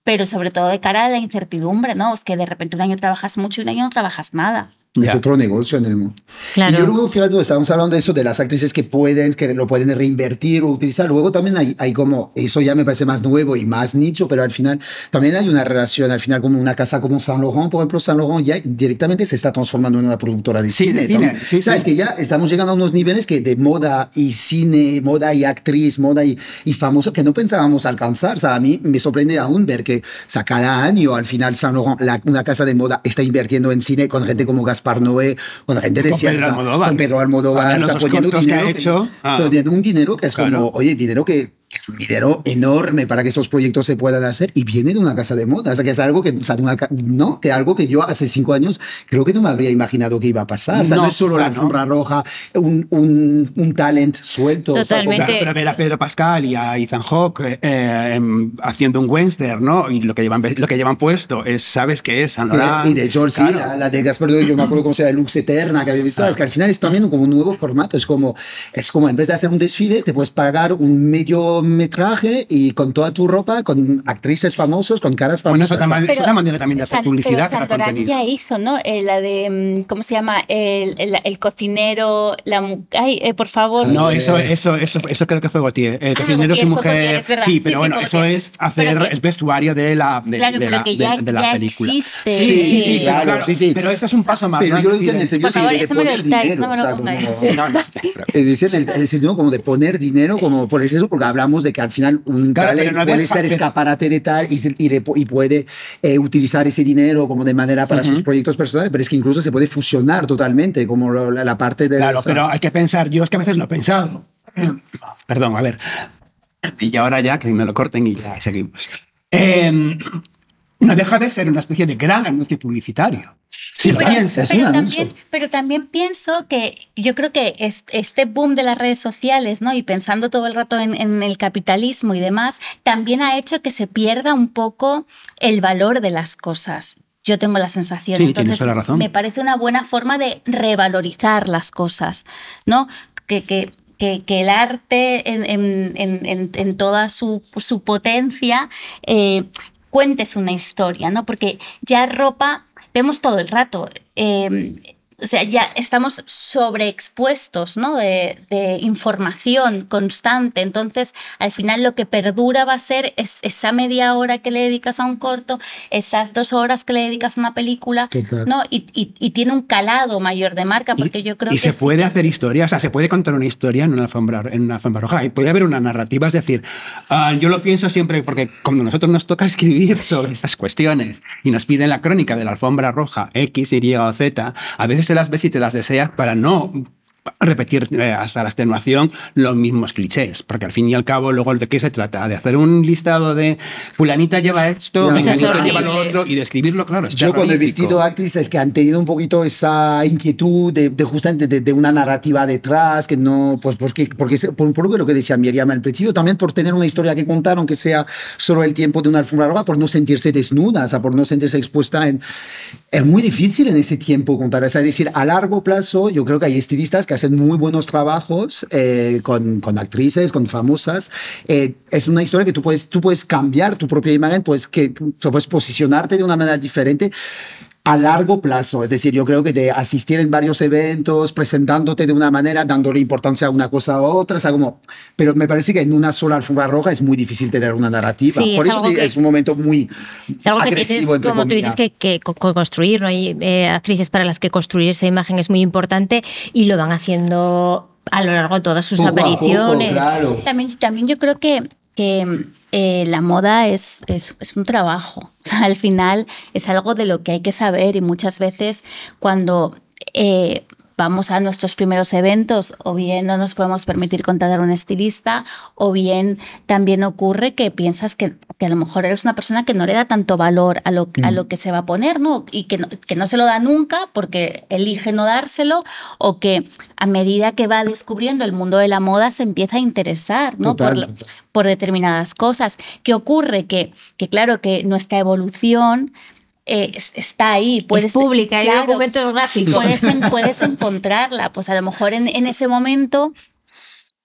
pero sobre todo de cara a la incertidumbre, ¿no? Es que de repente un año trabajas mucho y un año no trabajas nada. Es otro negocio en el mundo. Claro. Y yo luego, fíjate, estábamos hablando de eso, de las actrices que pueden, que lo pueden reinvertir o utilizar. Luego también hay, hay como, eso ya me parece más nuevo y más nicho, pero al final también hay una relación, al final como una casa como Saint Laurent, por ejemplo, Saint Laurent ya directamente se está transformando en una productora de Sí, cine. cine, sí, Sabes sí. que ya estamos llegando a unos niveles que de moda y cine, moda y actriz, moda y, y famoso que no pensábamos alcanzar. O sea, a mí me sorprende aún ver que o sea, cada año al final Saint Laurent, la- una casa de moda, está invirtiendo en cine con gente como Gaspar Noé, con gente de Con ciencia, Pedro Almodóvar. con Pedro Almodóvar, o sea, poniendo que hecho, ah. un dinero que es Claro. como, oye, dinero que, un dinero enorme para que esos proyectos se puedan hacer y viene de una casa de moda, o sea, que es algo que, o sea, una no, que algo que yo hace cinco años creo que no me habría imaginado que iba a pasar, o sea, no, No, es solo la claro. alfombra roja, un, un, un talent suelto, o sea, Totalmente. Claro, pero ver a Pedro Pascal y a Ethan Hawke eh, eh, em, haciendo un western, ¿no? Y lo que llevan, lo que llevan puesto es, ¿sabes qué es? Laurent. Y de hecho, sí, Claro. la, la de Gaspar yo me acuerdo cómo se llama, Lux Eterna, que había visto, es que al final es también como un nuevo formato, es como, es como en vez de hacer un desfile, te puedes pagar un medio metraje y con toda tu ropa, con actrices famosos, con caras Bueno, eso famosas. también- es otra manera también de hacer San- publicidad pero para contenido. ya hizo, ¿no? Eh, la de, mm, ¿cómo se llama? El, el- el cocinero, la... mu- Ay, eh, por favor. No, Eh, eso, eso, eso, eso creo que fue Gautier. El Ah, cocinero Gautier sin fue Gautier, mujer. es. Sí, Sí, pero sí, bueno, fue eso Gautier. es hacer que- el vestuario de la, de, Claro, de pero la, que de- ya- de la ya película. existe. Sí, Sí, sí, sí, sí, claro, claro, sí, sí. Pero esto es un paso más. Pero ¿no? yo lo Es decía en el sentido sí, de eso poner dinero. no No, no, Eh, decía en el, en el sentido como de poner dinero, como por eso, porque hablamos de que al final un Claro, talent no puede ser escaparate de tal y, y, y puede eh, utilizar ese dinero como de manera para sus proyectos personales, pero es que incluso se puede fusionar totalmente, como la, la parte de... Claro, o sea, pero hay que pensar, yo es que a veces lo he pensado. Perdón, a ver. Y ahora ya que me lo corten y ya seguimos. Eh, no deja de ser una especie de gran anuncio publicitario. Si lo pero, piensas. también, pero también pienso que yo creo que es- este boom de las redes sociales, ¿no? Y pensando todo el rato en, en el capitalismo y demás, también ha hecho que se pierda un poco el valor de las cosas. Yo tengo la sensación. Sí, Entonces, toda la razón. me parece una buena forma de revalorizar las cosas, ¿no? Que, que, que, que el arte en, en- en- en- en toda su, su potencia eh, cuentes una historia, ¿no? Porque ya ropa vemos todo el rato. eh, o sea, ya estamos sobreexpuestos ¿no? de, de información constante. Entonces, al final lo que perdura va a ser es esa media hora que le dedicas a un corto, esas dos horas que le dedicas a una película. ¿no? Y, y- y tiene un calado mayor de marca, porque yo creo y que se sí puede que- hacer historia, o sea, se puede contar una historia en una alfombra, en una alfombra roja. Y puede haber una narrativa, es decir, ah, yo lo pienso siempre porque cuando nosotros nos toca escribir sobre estas cuestiones y nos piden la crónica de la alfombra roja X, Y o Z, a veces se las ves y te las deseas para no repetir eh, hasta la extenuación los mismos clichés, porque al fin y al cabo luego de qué se trata, de hacer un listado de fulanita lleva esto, fulanita lleva lo otro y describirlo, claro. Yo cuando he vestido actrices que han tenido un poquito esa inquietud de, justamente de, una narrativa detrás, que no, pues porque, porque por, por lo que decía Miriam al principio, también por tener una historia que contar, aunque sea solo el tiempo de una alfombra roja, por no sentirse desnuda, o sea, por no sentirse expuesta en... Es muy difícil en ese tiempo contar, es decir, a largo plazo yo creo que hay estilistas que hacen muy buenos trabajos eh, con, con, actrices, con famosas. Eh, es una historia que tú puedes, tú puedes cambiar tu propia imagen, pues que puedes posicionarte de una manera diferente a largo plazo. Es decir, yo creo que de asistir en varios eventos, presentándote de una manera, dándole importancia a una cosa a otra, o sea, como, pero me parece que en una sola alfombra roja es muy difícil tener una narrativa. Por eso es un momento muy es algo agresivo, que tienes, como tú dices, que, que construir, ¿no? Hay eh, actrices para las que construir esa imagen es muy importante y lo van haciendo a lo largo de todas sus apariciones. también, también yo creo que que eh, la moda es, es, un trabajo. Al final es algo de lo que hay que saber y muchas veces cuando eh, vamos a nuestros primeros eventos o bien no nos podemos permitir contratar a un estilista o bien también ocurre que piensas que, que, a lo mejor eres una persona que no le da tanto valor a lo, a lo mm. que se va a poner ¿no? y que no, que no se lo da nunca porque elige no dárselo o que a medida que va descubriendo el mundo de la moda se empieza a interesar ¿no? por, por determinadas cosas. ¿Qué ocurre? Que, que claro que nuestra evolución eh, está ahí. Puedes, es pública, hay documentos gráficos. Puedes, puedes, encontrarla. Pues a lo mejor en, en ese momento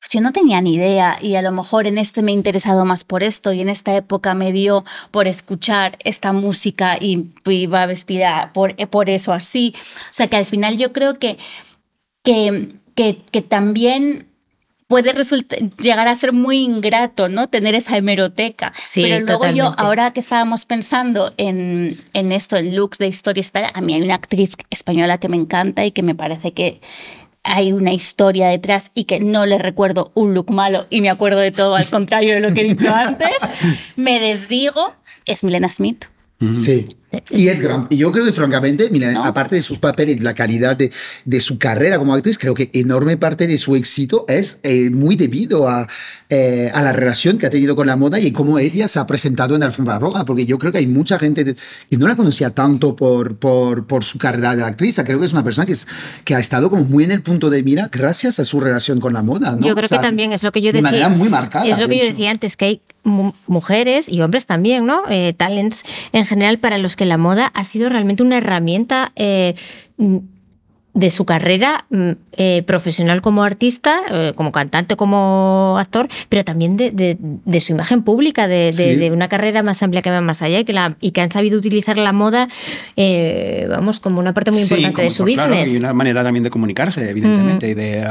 pues yo no tenía ni idea y a lo mejor en este me he interesado más por esto y en esta época me dio por escuchar esta música y iba vestida por, por eso así. O sea que al final yo creo que, que, que, que también puede llegar a ser muy ingrato, ¿no? Tener esa hemeroteca. Sí, Pero luego yo, ahora que estábamos pensando en, en esto, en looks de historia, a mí hay una actriz española que me encanta y que me parece que hay una historia detrás y que no le recuerdo un look malo y me acuerdo de todo al contrario de lo que he dicho antes, me desdigo, es Milena Smith. Sí. Y es gran. Y yo creo que, francamente, mira, aparte de sus papeles, la calidad de, de, su carrera como actriz, creo que enorme parte de su éxito es eh, muy debido a, eh, a la relación que ha tenido con la moda y cómo ella se ha presentado en la alfombra roja. Porque yo creo que hay mucha gente que no la conocía tanto por, por, por su carrera de actriz. Creo que es una persona que, es, que ha estado como muy en el punto de mira gracias a su relación con la moda. Yo creo que también es lo que yo decía. De manera muy marcada. Es lo que yo decía antes, que hay mujeres y hombres también, ¿no? Eh, talents en general para los que la moda ha sido realmente una herramienta eh, de su carrera mm, eh, profesional como artista, eh, como cantante, como actor, pero también de, su imagen pública, de, una carrera más amplia que va más allá y que, la, y que han sabido utilizar la moda, vamos, como una parte muy importante de su business. y una manera también de comunicarse, evidentemente, y de...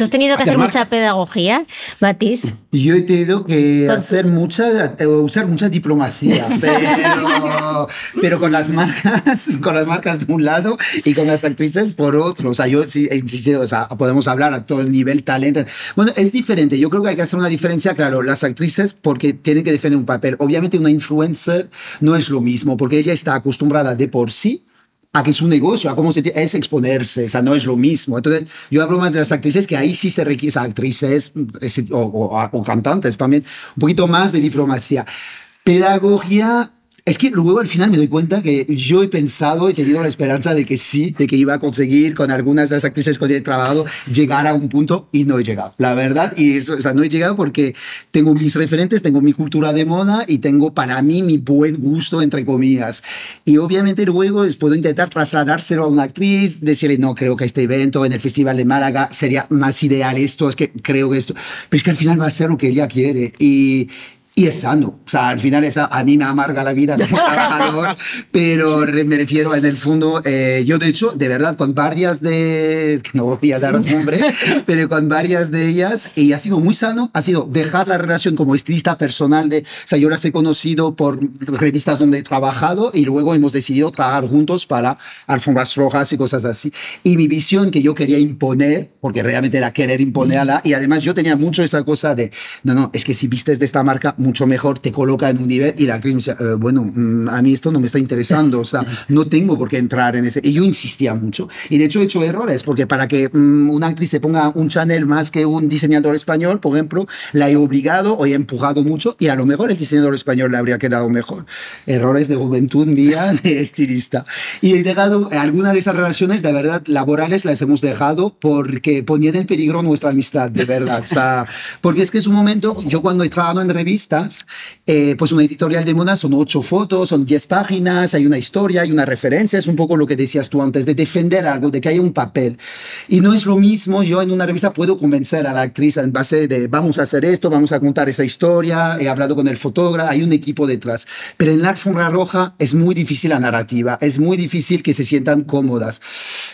¿Tú has tenido que hacer mucha pedagogía, Batis? Yo he tenido que hacer mucha, eh, usar mucha diplomacia, pero, pero con las marcas, con las marcas de un lado y con las actrices por otro. O sea, yo sí, o sea, podemos hablar a todo el nivel talento. Bueno, es diferente. Yo creo que hay que hacer una diferencia, claro, las actrices porque tienen que defender un papel. Obviamente una influencer no es lo mismo porque ella está acostumbrada de por sí a que es un negocio, a cómo se es exponerse, o sea, no es lo mismo. Entonces, yo hablo más de las actrices que ahí sí se requiere, actrices o, o cantantes también, un poquito más de diplomacia. Pedagogía, es que luego al final me doy cuenta que yo he pensado y tenido la esperanza de que sí, de que iba a conseguir con algunas de las actrices con las que he trabajado llegar a un punto y no he llegado. La verdad, y eso, o sea, no he llegado porque tengo mis referentes, tengo mi cultura de moda y tengo para mí mi buen gusto, entre comillas. Y obviamente luego puedo intentar trasladárselo a una actriz, decirle, no, creo que este evento en el Festival de Málaga sería más ideal esto, es que creo que esto, pero es que al final va a ser lo que ella quiere. Y, y es sano. O sea, al final esa, a mí me amarga la vida como trabajador, pero me refiero en el fondo, eh, yo de hecho, de verdad, con varias de, no voy a dar nombre, pero con varias de ellas, y ha sido muy sano, ha sido dejar la relación como estilista personal de, o sea, yo las he conocido por revistas donde he trabajado y luego hemos decidido trabajar juntos para alfombras rojas y cosas así. Y mi visión que yo quería imponer, porque realmente era querer imponerla, y además yo tenía mucho esa cosa de, no, no, es que si vistes de esta marca, mucho mejor, te coloca en un nivel y la actriz me dice, "Eh, bueno, mm, a mí esto no me está interesando, o sea, no tengo por qué entrar en ese. Y yo insistía mucho. Y de hecho he hecho errores, porque para que mm, una actriz se ponga un Chanel más que un diseñador español, por ejemplo, la he obligado o he empujado mucho y a lo mejor el diseñador español le habría quedado mejor. Errores de juventud mía de estilista. Y he dejado algunas de esas relaciones, de verdad, laborales las hemos dejado porque ponían en peligro nuestra amistad, de verdad. O sea, porque es que es un momento, yo cuando he trabajado en revistas, eh, pues una editorial de moda son ocho fotos, son diez páginas, hay una historia, hay una referencia, es un poco lo que decías tú antes, de defender algo, de que haya un papel. Y no es lo mismo, yo en una revista puedo convencer a la actriz en base de vamos a hacer esto, vamos a contar esa historia, he hablado con el fotógrafo, hay un equipo detrás. Pero en la alfombra roja es muy difícil la narrativa, es muy difícil que se sientan cómodas.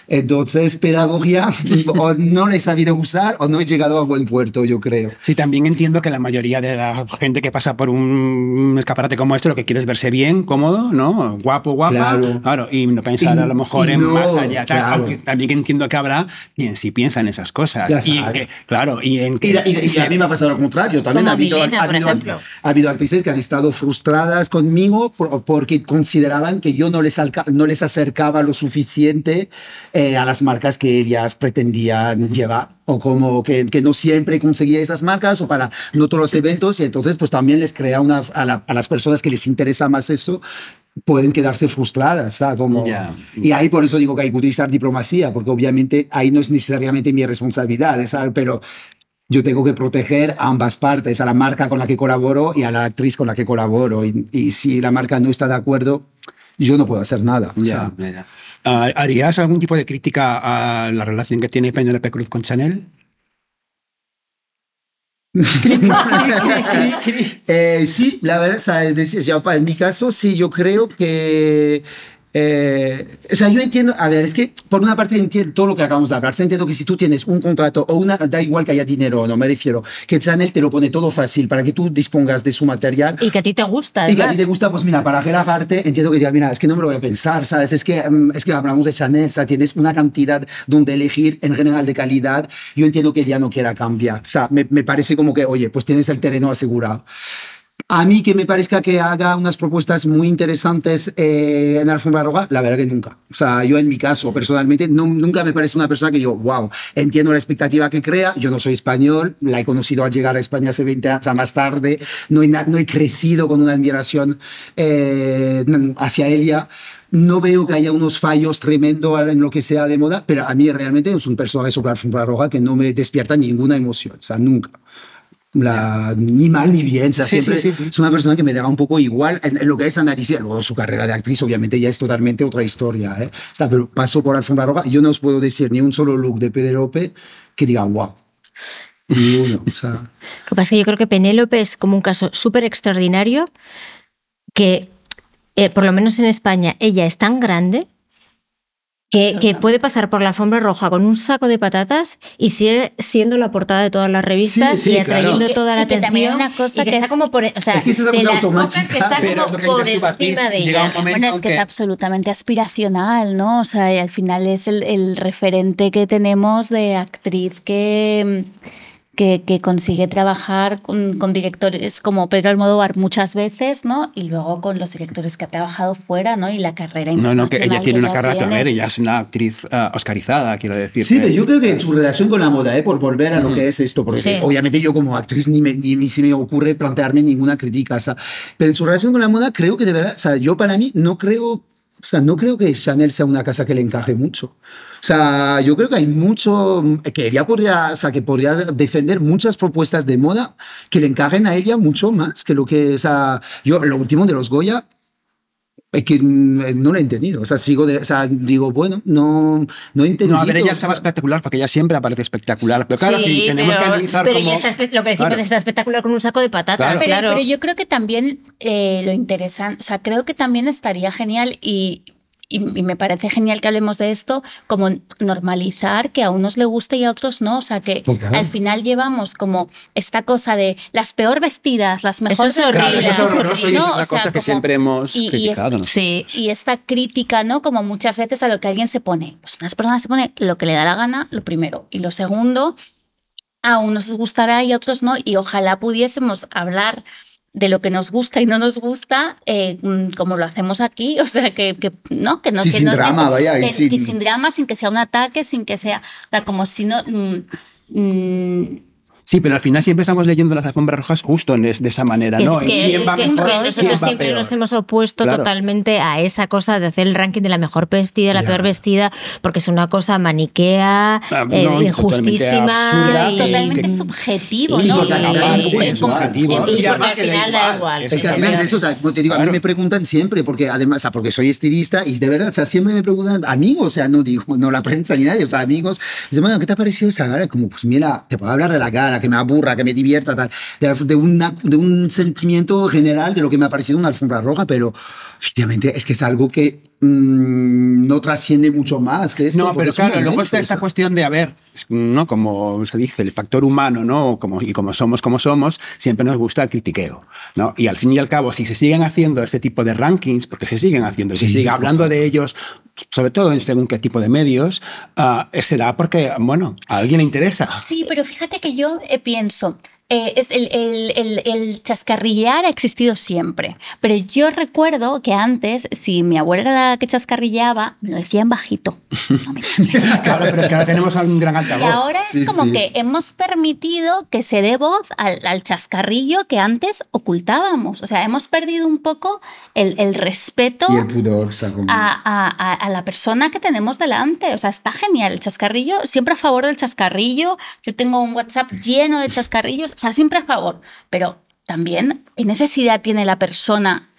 Entonces, pedagogía o no le he sabido usar o no he llegado a buen puerto, yo creo. Sí, también entiendo que la mayoría de la gente que pasa por un escaparate como este lo que quiere es verse bien, cómodo, ¿no? Guapo, guapa. Claro. y no pensar Y- a lo mejor en no, más allá. tal, claro. Aunque también entiendo que habrá quien sí piensa en esas cosas. Ya y en que, claro, y en que. Y, la- y y se- a mí me ha pasado lo contrario. También Como ha habido, Milena, ha, por habido, ejemplo. ha habido actrices que han estado frustradas conmigo por- porque consideraban que yo no les, alca- no les acercaba lo suficiente eh, a las marcas que ellas pretendían llevar. O como que, que no siempre conseguía esas marcas o para no todos los eventos. Y entonces, pues también les crea una. A, la- a las personas que les interesa más eso, pueden quedarse frustradas. ¿sabes? Como, Ya. Y ahí por eso digo que hay que utilizar diplomacia, porque obviamente ahí no es necesariamente mi responsabilidad, ¿sabes? pero yo tengo que proteger a ambas partes, a la marca con la que colaboro y a la actriz con la que colaboro. Y, y si la marca no está de acuerdo, yo no puedo hacer nada. o Ya, sea, ya, ya. Ah, ¿Harías algún tipo de crítica a la relación que tiene Penélope Cruz con Chanel? Eh, sí, la verdad, o sea, es decir, ya, pa- en mi caso, sí, yo creo que... eh, o sea, yo entiendo, a ver, es que por una parte entiendo todo lo que acabamos de hablar, entiendo que si tú tienes un contrato o una, da igual que haya dinero o no, me refiero, que Chanel te lo pone todo fácil para que tú dispongas de su material, Y que a ti te gusta. y que a ti te gusta, pues mira, para relajarte, entiendo que digas, mira, es que no me lo voy a pensar, ¿sabes? Es que, mm, es que hablamos de Chanel, o sea, tienes una cantidad donde elegir en general de calidad. Yo entiendo que ella no quiera cambiar. O sea, me, me parece como que, oye, pues tienes el terreno asegurado. A mí que me parezca que haga unas propuestas muy interesantes eh, en alfombra roja, la verdad que nunca. O sea, yo en mi caso, personalmente, nunca me parece una persona que yo, wow, entiendo la expectativa que crea, yo no soy español, la he conocido al llegar a España hace 20 años, o sea, más tarde, no he, crecido con una admiración eh, hacia ella. No veo que haya unos fallos tremendos en lo que sea de moda, pero a mí realmente es un personaje sobre la alfombra roja que no me despierta ninguna emoción, o sea, nunca. La, ni mal ni bien, o sea, Sí, siempre sí, sí. es una persona que me deja un poco igual en, en lo que es análisis. Luego su carrera de actriz, obviamente, ya es totalmente otra historia. ¿eh? O sea, pero paso por Alfombra Roja yo no os puedo decir ni un solo look de Penelope que diga wow. Ni uno. O sea, Lo que pasa es que yo creo que Penélope es como un caso súper extraordinario que, eh, por lo menos en España, ella es tan grande que, que puede pasar por la alfombra roja con un saco de patatas y sigue siendo la portada de todas las revistas Sí, sí, y atrayendo claro. toda la Y que atención. también hay una cosa y que, que está es- como por, o sea, Es que es una de cosa las pocas que está Pero como por encima de llega un ella. momento Bueno, es que es absolutamente aspiracional, ¿no? O sea, y al final es el, el referente que tenemos de actriz que, que, que consigue trabajar con, con directores como Pedro Almodóvar muchas veces, ¿no? Y luego con los directores que ha trabajado fuera, ¿no? Y la carrera No, no, que ella tiene una carrera, a tiene. ver, ella es una actriz ah, oscarizada, quiero decir. sí, pero yo creo que en su relación con la moda, ¿eh? por volver a lo que es esto, porque Sí. obviamente yo como actriz ni, me, ni, ni se me ocurre plantearme ninguna crítica, o sea, pero en su relación con la moda creo que de verdad, o sea, yo para mí no creo, o sea, no creo que Chanel sea una casa que le encaje mucho. O sea, yo creo que hay mucho que ella podría, o sea, que podría defender muchas propuestas de moda que le encajen a ella mucho más que lo que, o sea, yo lo último de los Goya es que mm, no lo he entendido. O sea, sigo de, o sea, digo, bueno, no, no he entendido. No, a ver, ella o estaba sea, espectacular porque ella siempre aparece espectacular. Pero claro, sí, tenemos pero, que analizar pero ya está lo que decimos Claro. está espectacular con un saco de patatas, Claro. Pero, claro. pero yo creo que también eh, lo interesante, o sea, creo que también estaría genial y, y, y me parece genial que hablemos de esto, como normalizar que a unos le guste y a otros no. O sea, que al final llevamos como esta cosa de las peor vestidas, las mejores es. Claro, eso es horroroso y es ¿no? una O sea, cosa que como- siempre hemos y- y es- criticado. ¿no? Sí. y esta crítica, ¿no? Como muchas veces a lo que alguien se pone. Pues unas personas se pone lo que le da la gana, lo primero. Y lo segundo, a unos les gustará y a otros no. Y ojalá pudiésemos hablar de lo que nos gusta y no nos gusta, eh, mm, como lo hacemos aquí, o sea, que, que no, que no, Sí, que sin no- drama, vaya, que- sin- que sin drama, sin que sea un ataque, sin que sea, o sea, como si no, mm, mm, Sí, pero al final siempre estamos leyendo las alfombras rojas justo en es- de esa manera, ¿no? Es ¿En que, quién es va que- mejor? que ¿Quién nosotros va siempre peor? nos hemos opuesto Claro. totalmente a esa cosa de hacer el ranking de la mejor vestida, la Ya. peor vestida, porque es una cosa maniquea, Ah, eh, no, y injustísima. totalmente es y- totalmente que- subjetivo, y ¿no? Y- es subjetivo. y- Y al final da igual. Es que al final es eso, o sea, como te digo, a mí me preguntan siempre, porque además, o sea, porque soy estilista y de verdad, o sea, siempre me preguntan amigos, o sea, no digo, no la prensa ni nadie, o sea, amigos, dicen, bueno, ¿qué te ha parecido esa gala? Como, pues mira, te puedo hablar de la gala, que me aburra, que me divierta, tal, de, una- de un sentimiento general de lo que me ha parecido una alfombra roja, pero efectivamente es que es algo que mm, no trasciende mucho más que esto. No, pero es claro, luego está esta cuestión de, a ver, ¿no? Como se dice, el factor humano, ¿no? Como, y como somos como somos, siempre nos gusta el critiqueo, ¿no? Y al fin y al cabo, si se siguen haciendo este tipo de rankings, porque se siguen haciendo, y se Sí, sigue hablando de ellos, sobre todo en según qué tipo de medios, ah, será porque, bueno, a alguien le interesa. Sí, pero fíjate que yo eh, pienso, eh, es el, el, el, el chascarrillar ha existido siempre, pero yo recuerdo que antes, si mi abuela era la que chascarrillaba, me lo decían bajito. No me Claro, pero es que ahora tenemos un gran Y altavoz. ahora es Sí, como sí. que hemos permitido que se dé voz al, al chascarrillo que antes ocultábamos. O sea, hemos perdido un poco el, el respeto Y el pudor, a, a- a- a la persona que tenemos delante. O sea, está genial el chascarrillo, siempre a favor del chascarrillo. Yo tengo un WhatsApp lleno de chascarrillos, o sea, siempre a favor. Pero también, ¿qué necesidad tiene la persona?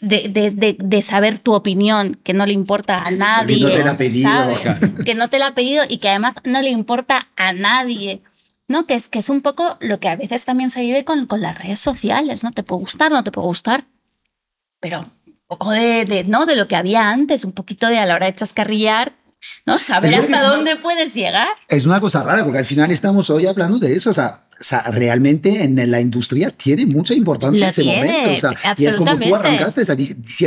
De, de- de- de saber tu opinión, que no le importa a nadie. no te la ha pedido. Que no te la ha pedido y que además no le importa a nadie. ¿no? Que es, que es un poco lo que a veces también se vive con, con las redes sociales, ¿no? Te puede gustar, no te puede gustar, pero un poco de, ¿no? de lo que había antes, un poquito de a la hora de chascarrillar, ¿no? Saber que hasta es una- dónde puedes llegar. Es una cosa rara, porque al final estamos hoy hablando de eso. O sea, o sea, realmente en la industria tiene mucha importancia ese tiene, momento. O sea, y es como tú arrancaste, o sea,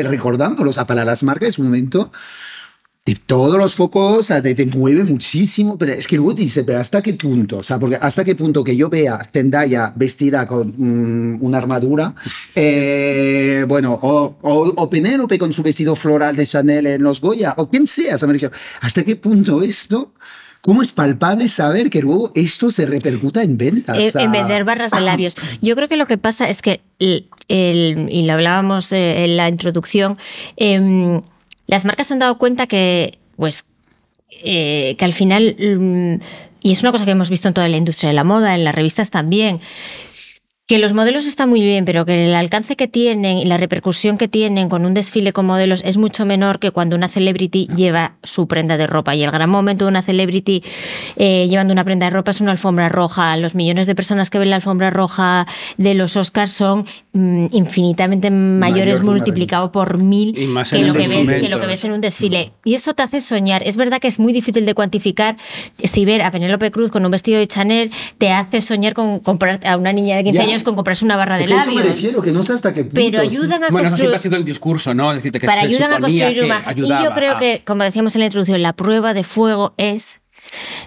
recordándolo, o sea, para las marcas es un momento de todos los focos, o sea, te, te mueve muchísimo, pero es que luego te dice, pero ¿hasta qué punto? O sea, porque hasta qué punto que yo vea Zendaya vestida con mm, una armadura, eh, bueno, o, o, o Penélope con su vestido floral de Chanel en los Goya, o quien sea, o sea, me refiero, ¿hasta qué punto esto? ¿Cómo es palpable saber que luego esto se repercuta en ventas? En, en vender barras de labios. Yo creo que lo que pasa es que, el- el- y lo hablábamos eh, en la introducción, em, las marcas se han dado cuenta que, pues, eh, que al final, mm, y es una cosa que hemos visto en toda la industria de la moda, en las revistas también, que los modelos están muy bien, pero que el alcance que tienen y la repercusión que tienen con un desfile con modelos es mucho menor que cuando una celebrity lleva su prenda de ropa. Y el gran momento de una celebrity eh, llevando una prenda de ropa es una alfombra roja. Los millones de personas que ven la alfombra roja de los Oscars son mm, infinitamente mayores Mayor, multiplicado por mil Y más que lo que, ves, que lo que ves en un desfile. Y eso te hace soñar. Es verdad que es muy difícil de cuantificar. Si ver a Penélope Cruz con un vestido de Chanel te hace soñar con comprar a una niña de 15 Ya. años con comprarse una barra de es que a eso me labios. refiero, que no sé hasta qué punto. Pero ayudan a Bueno, eso siempre construir. ha sido el discurso, ¿no? Decirte que Para se ayudan a construir que imagen. Y yo creo a- que, como decíamos en la introducción, la prueba de fuego es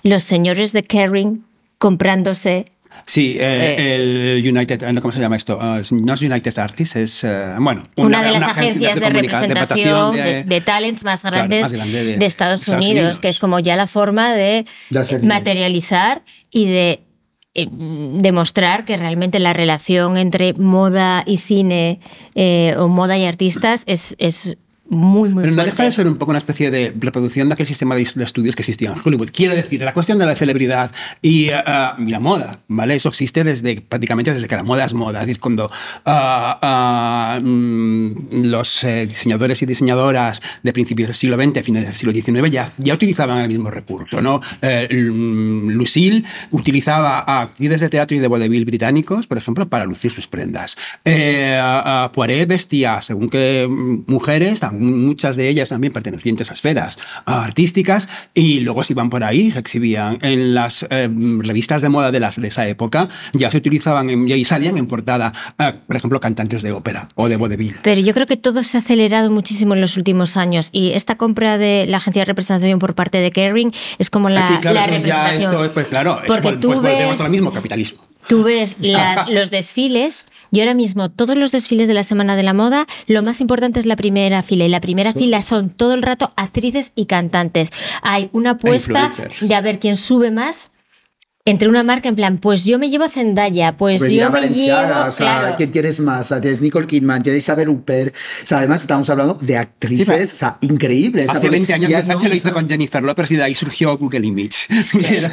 los señores de Kering comprándose Sí, eh, el United, eh, ¿cómo se llama esto? Es- no es United Artists, es, eh, bueno, una, de las una agencia agencias de, comunica- representación de, de- de talents más Claro, grandes más grande de- de Estados, Estados Unidos, Unidos. que es como ya la forma de De materializar y de eh, demostrar que realmente la relación entre moda y cine eh, o moda y artistas es, es muy, muy Pero no deja de ser un poco una especie de reproducción de aquel sistema de, estudios que existía en Hollywood. Quiero decir, la cuestión de la celebridad y, ah, y la moda, ¿vale? Eso existe desde prácticamente desde que la moda es moda. Es decir, cuando ah, mm, los eh, diseñadores y diseñadoras de principios del siglo XX, finales del siglo XIX, ya, ya utilizaban el mismo recurso, ¿no? Eh, mm, Lucille utilizaba a actrices de teatro y de vodevil británicos, por ejemplo, para lucir sus prendas. Eh, Poiret vestía, según que mm, mujeres, muchas de ellas también pertenecientes a esferas artísticas, y luego se iban por ahí, se exhibían en las eh, revistas de moda de, las, de esa época, ya se utilizaban en- y salían en portada, ah, por ejemplo, cantantes de ópera o de vodevil. Pero yo creo que todo se ha acelerado muchísimo en los últimos años y esta compra de la agencia de representación por parte de Kering es como la, Ah, sí, claro, la eso ya representación. esto, pues claro, es Porque vol- tú pues volvemos ves- al mismo capitalismo. Tú ves las- los desfiles y ahora mismo todos los desfiles de la Semana de la Moda, lo más importante es la primera fila. Y la primera fila son todo el rato actrices y cantantes. Hay una apuesta de a ver quién sube más. Entre una marca en plan, pues yo me llevo Zendaya, pues Pues yo me llevo. o sea, claro. ¿quién tienes más? O sea, tienes Nicole Kidman, tienes Isabel Huppert. O sea, además estamos hablando de actrices, o sea, increíbles. o sea, Hace porque 20 años ya Versace no, lo hizo o sea, con Jennifer Lopez y de ahí surgió Google Image.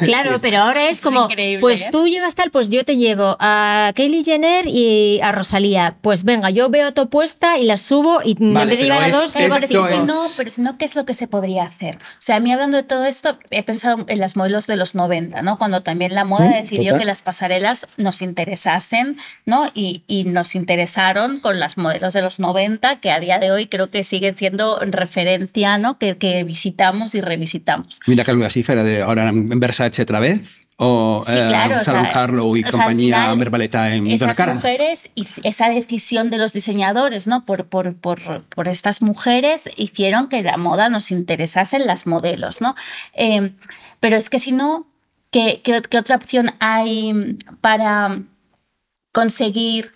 Claro, pero ahora es Es como, increíble, pues ¿eh? tú llevas tal, pues yo te llevo a Kylie Jenner y a Rosalía. Pues venga, yo veo tu apuesta y las subo y en Vale, vez de llevar a dos, es- Pero, a porque esto si es- no, pero si no, ¿qué es lo que se podría hacer? O sea, a mí hablando de todo esto, he pensado en las modelos de los 90, ¿no? Cuando también la moda Mm, decidió total. que las pasarelas nos interesasen, ¿no? Y, y nos interesaron con las modelos de los 90, que a día de hoy creo que siguen siendo referencia, ¿no? Que, que visitamos y revisitamos. Mira Calvia Cifra de ahora en Versace otra vez. O Sí, claro, o Salon sea, Harlow y o sea, compañía final, Verbaleta en esas mujeres y esa decisión de los diseñadores no por, por, por, por estas mujeres hicieron que la moda nos interesase en las modelos no Eh, pero es que si no ¿qué, qué, qué otra opción hay para conseguir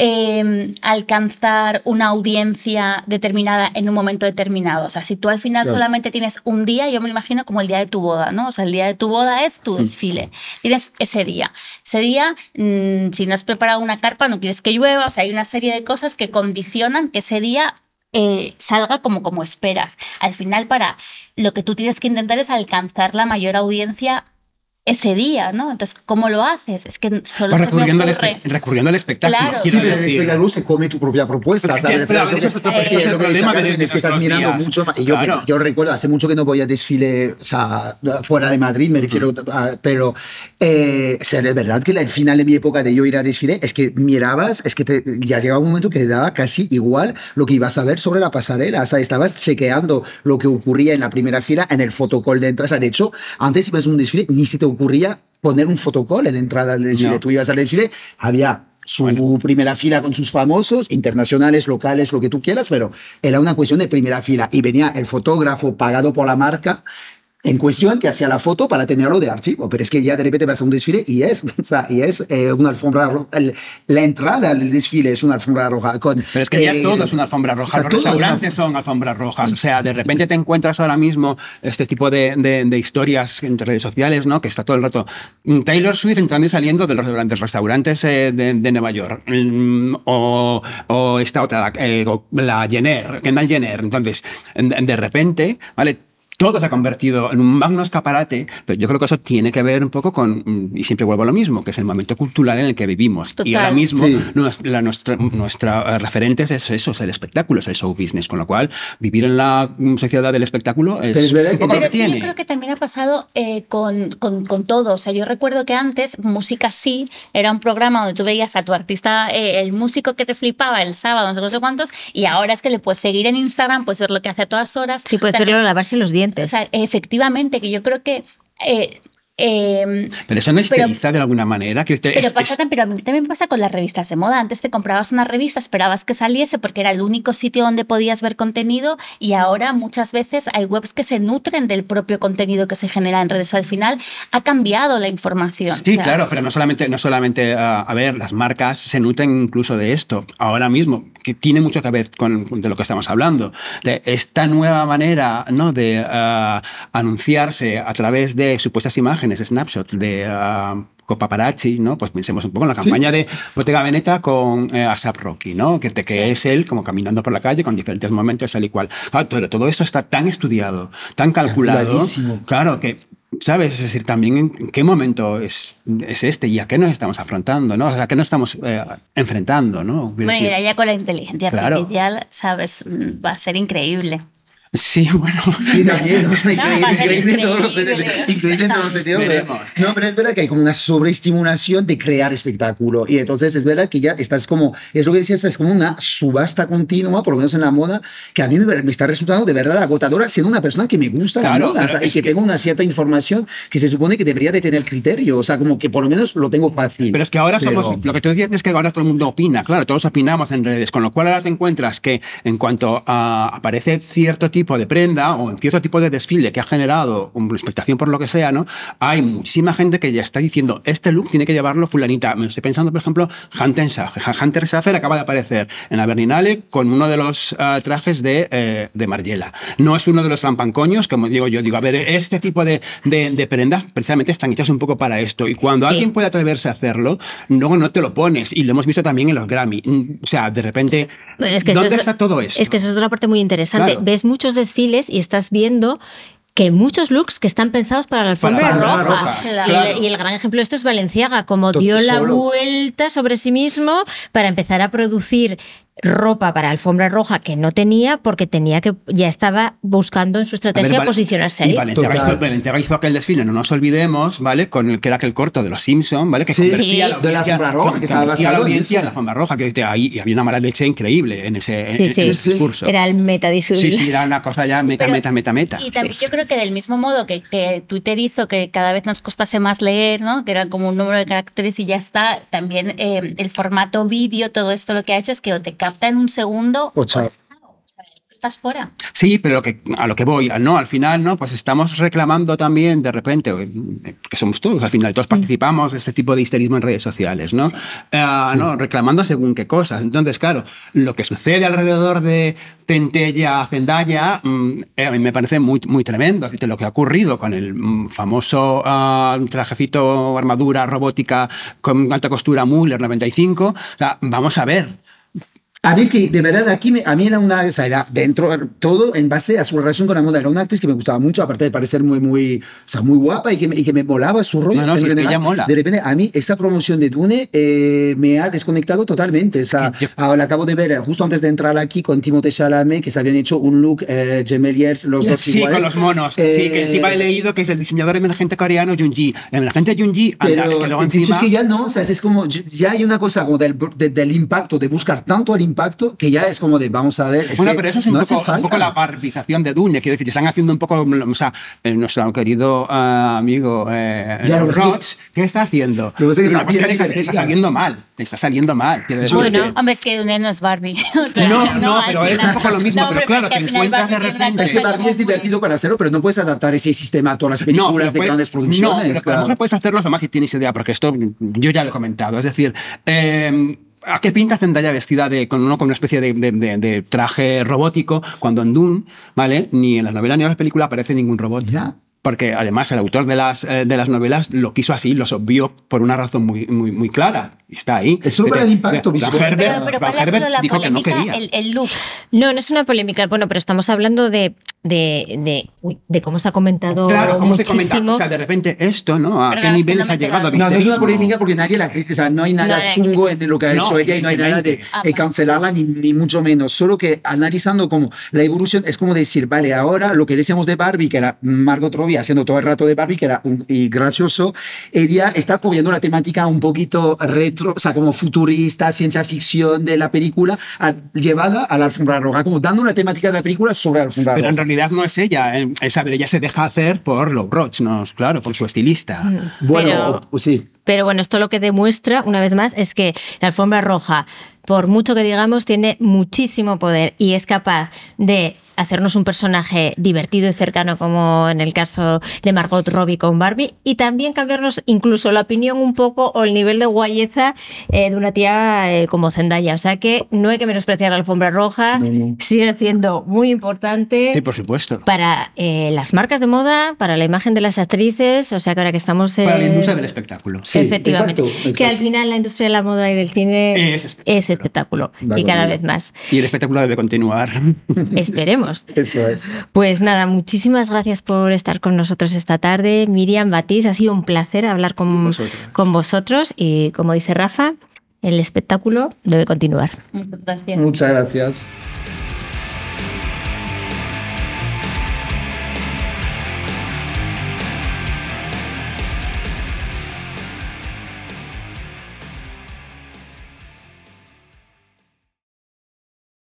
eh, alcanzar una audiencia determinada en un momento determinado. O sea, si tú al final Claro. solamente tienes un día, yo me imagino como el día de tu boda, ¿no? O sea, el día de tu boda es tu desfile. Tienes ese día. Ese día, mm, si no has preparado una carpa, no quieres que llueva, o sea, hay una serie de cosas que condicionan que ese día eh, salga como, como esperas. Al final, para lo que tú tienes que intentar es alcanzar la mayor audiencia ese día, ¿no? Entonces, ¿cómo lo haces? Es que solo Pues se me recurriendo, al recurriendo al espectáculo. Claro. Sí, pero el decir. espectáculo se come tu propia propuesta. Porque- ¿sabes? pero Pero ver, es es es el lo que dice de- es que estás mirando días. mucho más. Y yo, Claro. yo recuerdo, hace mucho que no voy a desfile, o sea, fuera de Madrid, me refiero, a- pero eh, o sea, es verdad que al final de mi época de yo ir a desfile, es que mirabas, es que te- ya llegaba un momento que te daba casi igual lo que ibas a ver sobre la pasarela. O sea, estabas chequeando lo que ocurría en la primera fila, en el fotocall de entrada. O sea, de hecho, antes ibas a un desfile, ni se te ocurría poner un fotocall en la entrada del desfile. No. Tú ibas al desfile, había su primera fila con sus famosos, internacionales, locales, lo que tú quieras, pero era una cuestión de primera fila. Y venía el fotógrafo pagado por la marca en cuestión que hacía la foto para tenerlo de archivo. Pero es que ya de repente vas a un desfile y es, o sea, y es eh, una alfombra roja. El- la entrada del desfile es una alfombra roja. Con, Pero es que ya eh, todo es una alfombra roja. o sea, Los restaurantes son alfombras rojas. O sea, de repente te encuentras ahora mismo este tipo de, de- de historias en redes sociales, ¿no? Que está todo el rato mm, Taylor Swift entrando y saliendo de los restaurantes, restaurantes eh, de, de Nueva York. Mm, O, o esta otra, eh, o la Jenner, Kendall Jenner. Entonces, en- en- de repente, ¿vale? Todo se ha convertido en un magno escaparate, pero yo creo que eso tiene que ver un poco con, y siempre vuelvo a lo mismo, que es el momento cultural en el que vivimos. Y Total. ahora mismo Sí. nues- la- nuestra, nuestra eh, referente es eso, es el espectáculo, es el show business, con lo cual vivir en la mm, sociedad del espectáculo es, Pero es verdad un que Pero tiene. yo creo que también ha pasado eh, con, con, con todo. O sea, yo recuerdo que antes Música Sí era un programa donde tú veías a tu artista, eh, el músico que te flipaba el sábado, no sé, cuántos, y ahora es que le puedes seguir en Instagram, puedes ver lo que hace a todas horas. Sí, puedes O sea, verlo lavarse los O sea, efectivamente, que yo creo que... eh, eh, Pero eso no esteriza de alguna manera. Que te- pero, es- pasa, es- pero a mí también pasa con las revistas de moda. Antes te comprabas una revista, esperabas que saliese porque era el único sitio donde podías ver contenido y ahora muchas veces hay webs que se nutren del propio contenido que se genera en redes. Al final ha cambiado la información. Sí, O sea, claro, pero no solamente, no solamente ah, a ver, las marcas se nutren incluso de esto. Ahora mismo, que tiene mucho que ver con de lo que estamos hablando, de esta nueva manera ¿no? de ah, anunciarse a través de supuestas imágenes, snapshots de ah, con paparazzi, ¿no? Pues pensemos un poco en la campaña de Bottega Veneta con eh, ASAP Rocky, ¿no? Que, de que Sí. es él como caminando por la calle con diferentes momentos, tal y cual. Ah, pero todo esto está tan estudiado, tan calculado. Claro, que, ¿sabes? Es decir, también en qué momento es, es este y a qué nos estamos afrontando, ¿no? A qué nos estamos eh, enfrentando, ¿no? Bueno, ya con la inteligencia Claro. artificial, ¿sabes? Mm, Va a ser increíble. Sí, bueno. Sí, también. o sea, No, increíble, en todos los increíble. sentidos. Increíble en todos los sentidos. pero- Veremos. no, pero es verdad que hay como una sobreestimulación de crear espectáculo. Y entonces es verdad que ya estás como, es lo que decías, es como una subasta continua, por lo menos en la moda, que a mí me, me está resultando de verdad agotadora siendo una persona que me gusta la Claro, moda. o sea, y que, que- tengo una cierta información que se supone que debería de tener criterio. O sea, como que por lo menos lo tengo fácil. Pero es que ahora Pero- somos, lo que tú decías es que ahora todo el mundo opina, claro, todos opinamos en redes, con lo cual ahora te encuentras que en cuanto a, aparece cierto tipo de prenda o en cierto tipo de desfile que ha generado una expectación por lo que sea, ¿no? Hay muchísima gente que ya está diciendo, este look tiene que llevarlo fulanita. Me estoy pensando, por ejemplo, Hunter Schaffer. Hunter Schaffer acaba de aparecer en la Berlinale con uno de los uh, trajes de, eh, de Margiela. No es uno de los trampancoños, como digo yo, digo, a ver, este tipo de, de, de prendas precisamente están hechas un poco para esto. Y cuando Sí. alguien puede atreverse a hacerlo, luego no te lo pones. Y lo hemos visto también en los Grammy. Mm, O sea, de repente, Bueno, es que ¿dónde eso es- está todo eso? Es que eso es otra parte muy interesante. Claro. Ves muchos desfiles y estás viendo que muchos looks que están pensados para la alfombra Para la roja. Y, claro. el, y el gran ejemplo de esto es Valenciaga, como Tot- dio la vuelta sobre sí mismo para empezar a producir ropa para alfombra roja que no tenía porque tenía que ya estaba buscando en su estrategia ver, posicionarse Y ahí. Valenciaga Total. hizo, Valenciaga hizo aquel desfile, no nos olvidemos, ¿vale? Con el que era aquel corto de los Simpsons, ¿vale? Que Sí, convertía a la de la audiencia- alfombra roja, con- que estaba la audiencia en la alfombra roja, que ahí y había una mala leche increíble en ese, en- Sí, en sí. ese discurso. Era el meta Sí, sí, era una cosa ya meta, Pero- meta, meta, meta. Y también Sí. yo creo que del mismo modo que, que Twitter hizo que cada vez nos costase más leer, ¿no? que eran como un número de caracteres y ya está, también eh, el formato vídeo, todo esto lo que ha hecho es que o te capta en un segundo O chao. estás fuera. Sí, pero lo que, a lo que voy, no, al final, ¿no? Pues estamos reclamando también, de repente, eh, que somos todos, al final, todos participamos de este tipo de histerismo en redes sociales, ¿no? Eh, ¿no? Reclamando según qué cosas. Entonces, claro, lo que sucede alrededor de Centella, Zendaya, mm, eh, a mí me parece muy, muy tremendo. Es decir, lo que ha ocurrido con el mm, famoso ah, trajecito, armadura robótica con alta costura Muller 95, o sea, vamos a ver. A mí es que, de verdad, aquí me- a mí era una, o sea, era dentro, todo en base a su relación con la moda. Era una actriz que me gustaba mucho, aparte de parecer muy, muy, o sea, muy guapa y que, me- y que me molaba su rollo. No, no, si es que ella mola. De repente, a mí, esa promoción de Dune eh, me ha desconectado totalmente. O sea, Yo- ahora acabo de ver, eh, justo antes de entrar aquí, con Timothée Chalamet, que se habían hecho un look eh, Gemeliers, los dos Sí, iguales. con los monos. sí, Eh, que encima he leído que es el diseñador emergente coreano Junji. El emergente Junji, anda, Pero es que luego encima... es que ya no, o sea, es como, ya hay una cosa como del, de- del impacto, de buscar tanto el impacto, que ya es como de, vamos a ver. es bueno, que pero eso es un, no poco, un poco la barbización de Dune, quiero decir, te están haciendo un poco, o sea, eh, nuestro querido ah, amigo eh, Ya, lo que ¿qué está haciendo? Lo que pasa es que es le está, también- le está saliendo mal, le está saliendo mal. Bueno, Hombre, es que Dune no es Barbie. O sea, No, no, al pero es un poco lo mismo, pero hombre, claro, es que te encuentras de repente- Es que Barbie es divertido para hacerlo, pero no puedes adaptar ese sistema a todas las películas pero de puedes- grandes No, producciones. pero a lo claro. mejor puedes hacerlo además si tienes idea, porque esto yo ya lo he comentado. Es decir, eh, ¿a qué pinta Zendaya vestida de, con, una especie de, de- de- de traje robótico cuando en Dune, ¿vale? Ni en las novelas ni en las películas aparece ningún robot? Ya. Porque además el autor de las, eh, de las novelas lo quiso así, los obvió por una razón muy, muy, muy clara. Y está ahí. Es solo para el impacto visual. Herbert, Pero, pero ¿cuál ha sido la dijo que no polémica? quería. El, el look. No, no es una polémica. Bueno, pero estamos hablando de, de, de, uy, de cómo se ha comentado Claro, ¿cómo se muchísimo. comenta? O sea, de repente esto, ¿no? ¿A Perdón, qué niveles no ha llegado? No, no es una polémica porque nadie la critica, o sea, no hay nada No, chungo en lo que ha no, hecho ella y no hay nada de eh, cancelarla ni, ni mucho menos. Solo que analizando como la evolución es como decir, vale, ahora lo que decíamos de Barbie, que era Margot Robbie haciendo todo el rato de Barbie, que era un- y gracioso, ella está cogiendo una temática un poquito retro, o sea, como futurista, ciencia ficción de la película, a- llevada a la alfombra roja, como dando una temática de la película sobre la alfombra Pero en roja. Realidad no es ella. Es, a ver, ella se deja hacer por Low Roach, ¿no? Claro, por su estilista. Bueno, Pero- o- sí. Pero bueno, esto lo que demuestra, una vez más, es que la alfombra roja, por mucho que digamos, tiene muchísimo poder y es capaz de hacernos un personaje divertido y cercano, como en el caso de Margot Robbie con Barbie, y también cambiarnos incluso la opinión un poco o el nivel de guayeza eh, de una tía eh, como Zendaya. O sea que no hay que menospreciar la alfombra roja, No, no. sigue siendo muy importante Sí, por supuesto. para eh, las marcas de moda, para la imagen de las actrices, o sea que ahora que estamos... Para la industria del espectáculo. Sí, Efectivamente. exacto, exacto. Que al final la industria de la moda y del cine Es espectáculo. es espectáculo. Va y cada vez más. Y el espectáculo debe continuar. Esperemos. Eso es. Pues nada, muchísimas gracias por estar con nosotros esta tarde. Miriam Batiz, ha sido un placer hablar con, vosotros. con vosotros y como dice Rafa, el espectáculo debe continuar. Muchas gracias. Muchas gracias.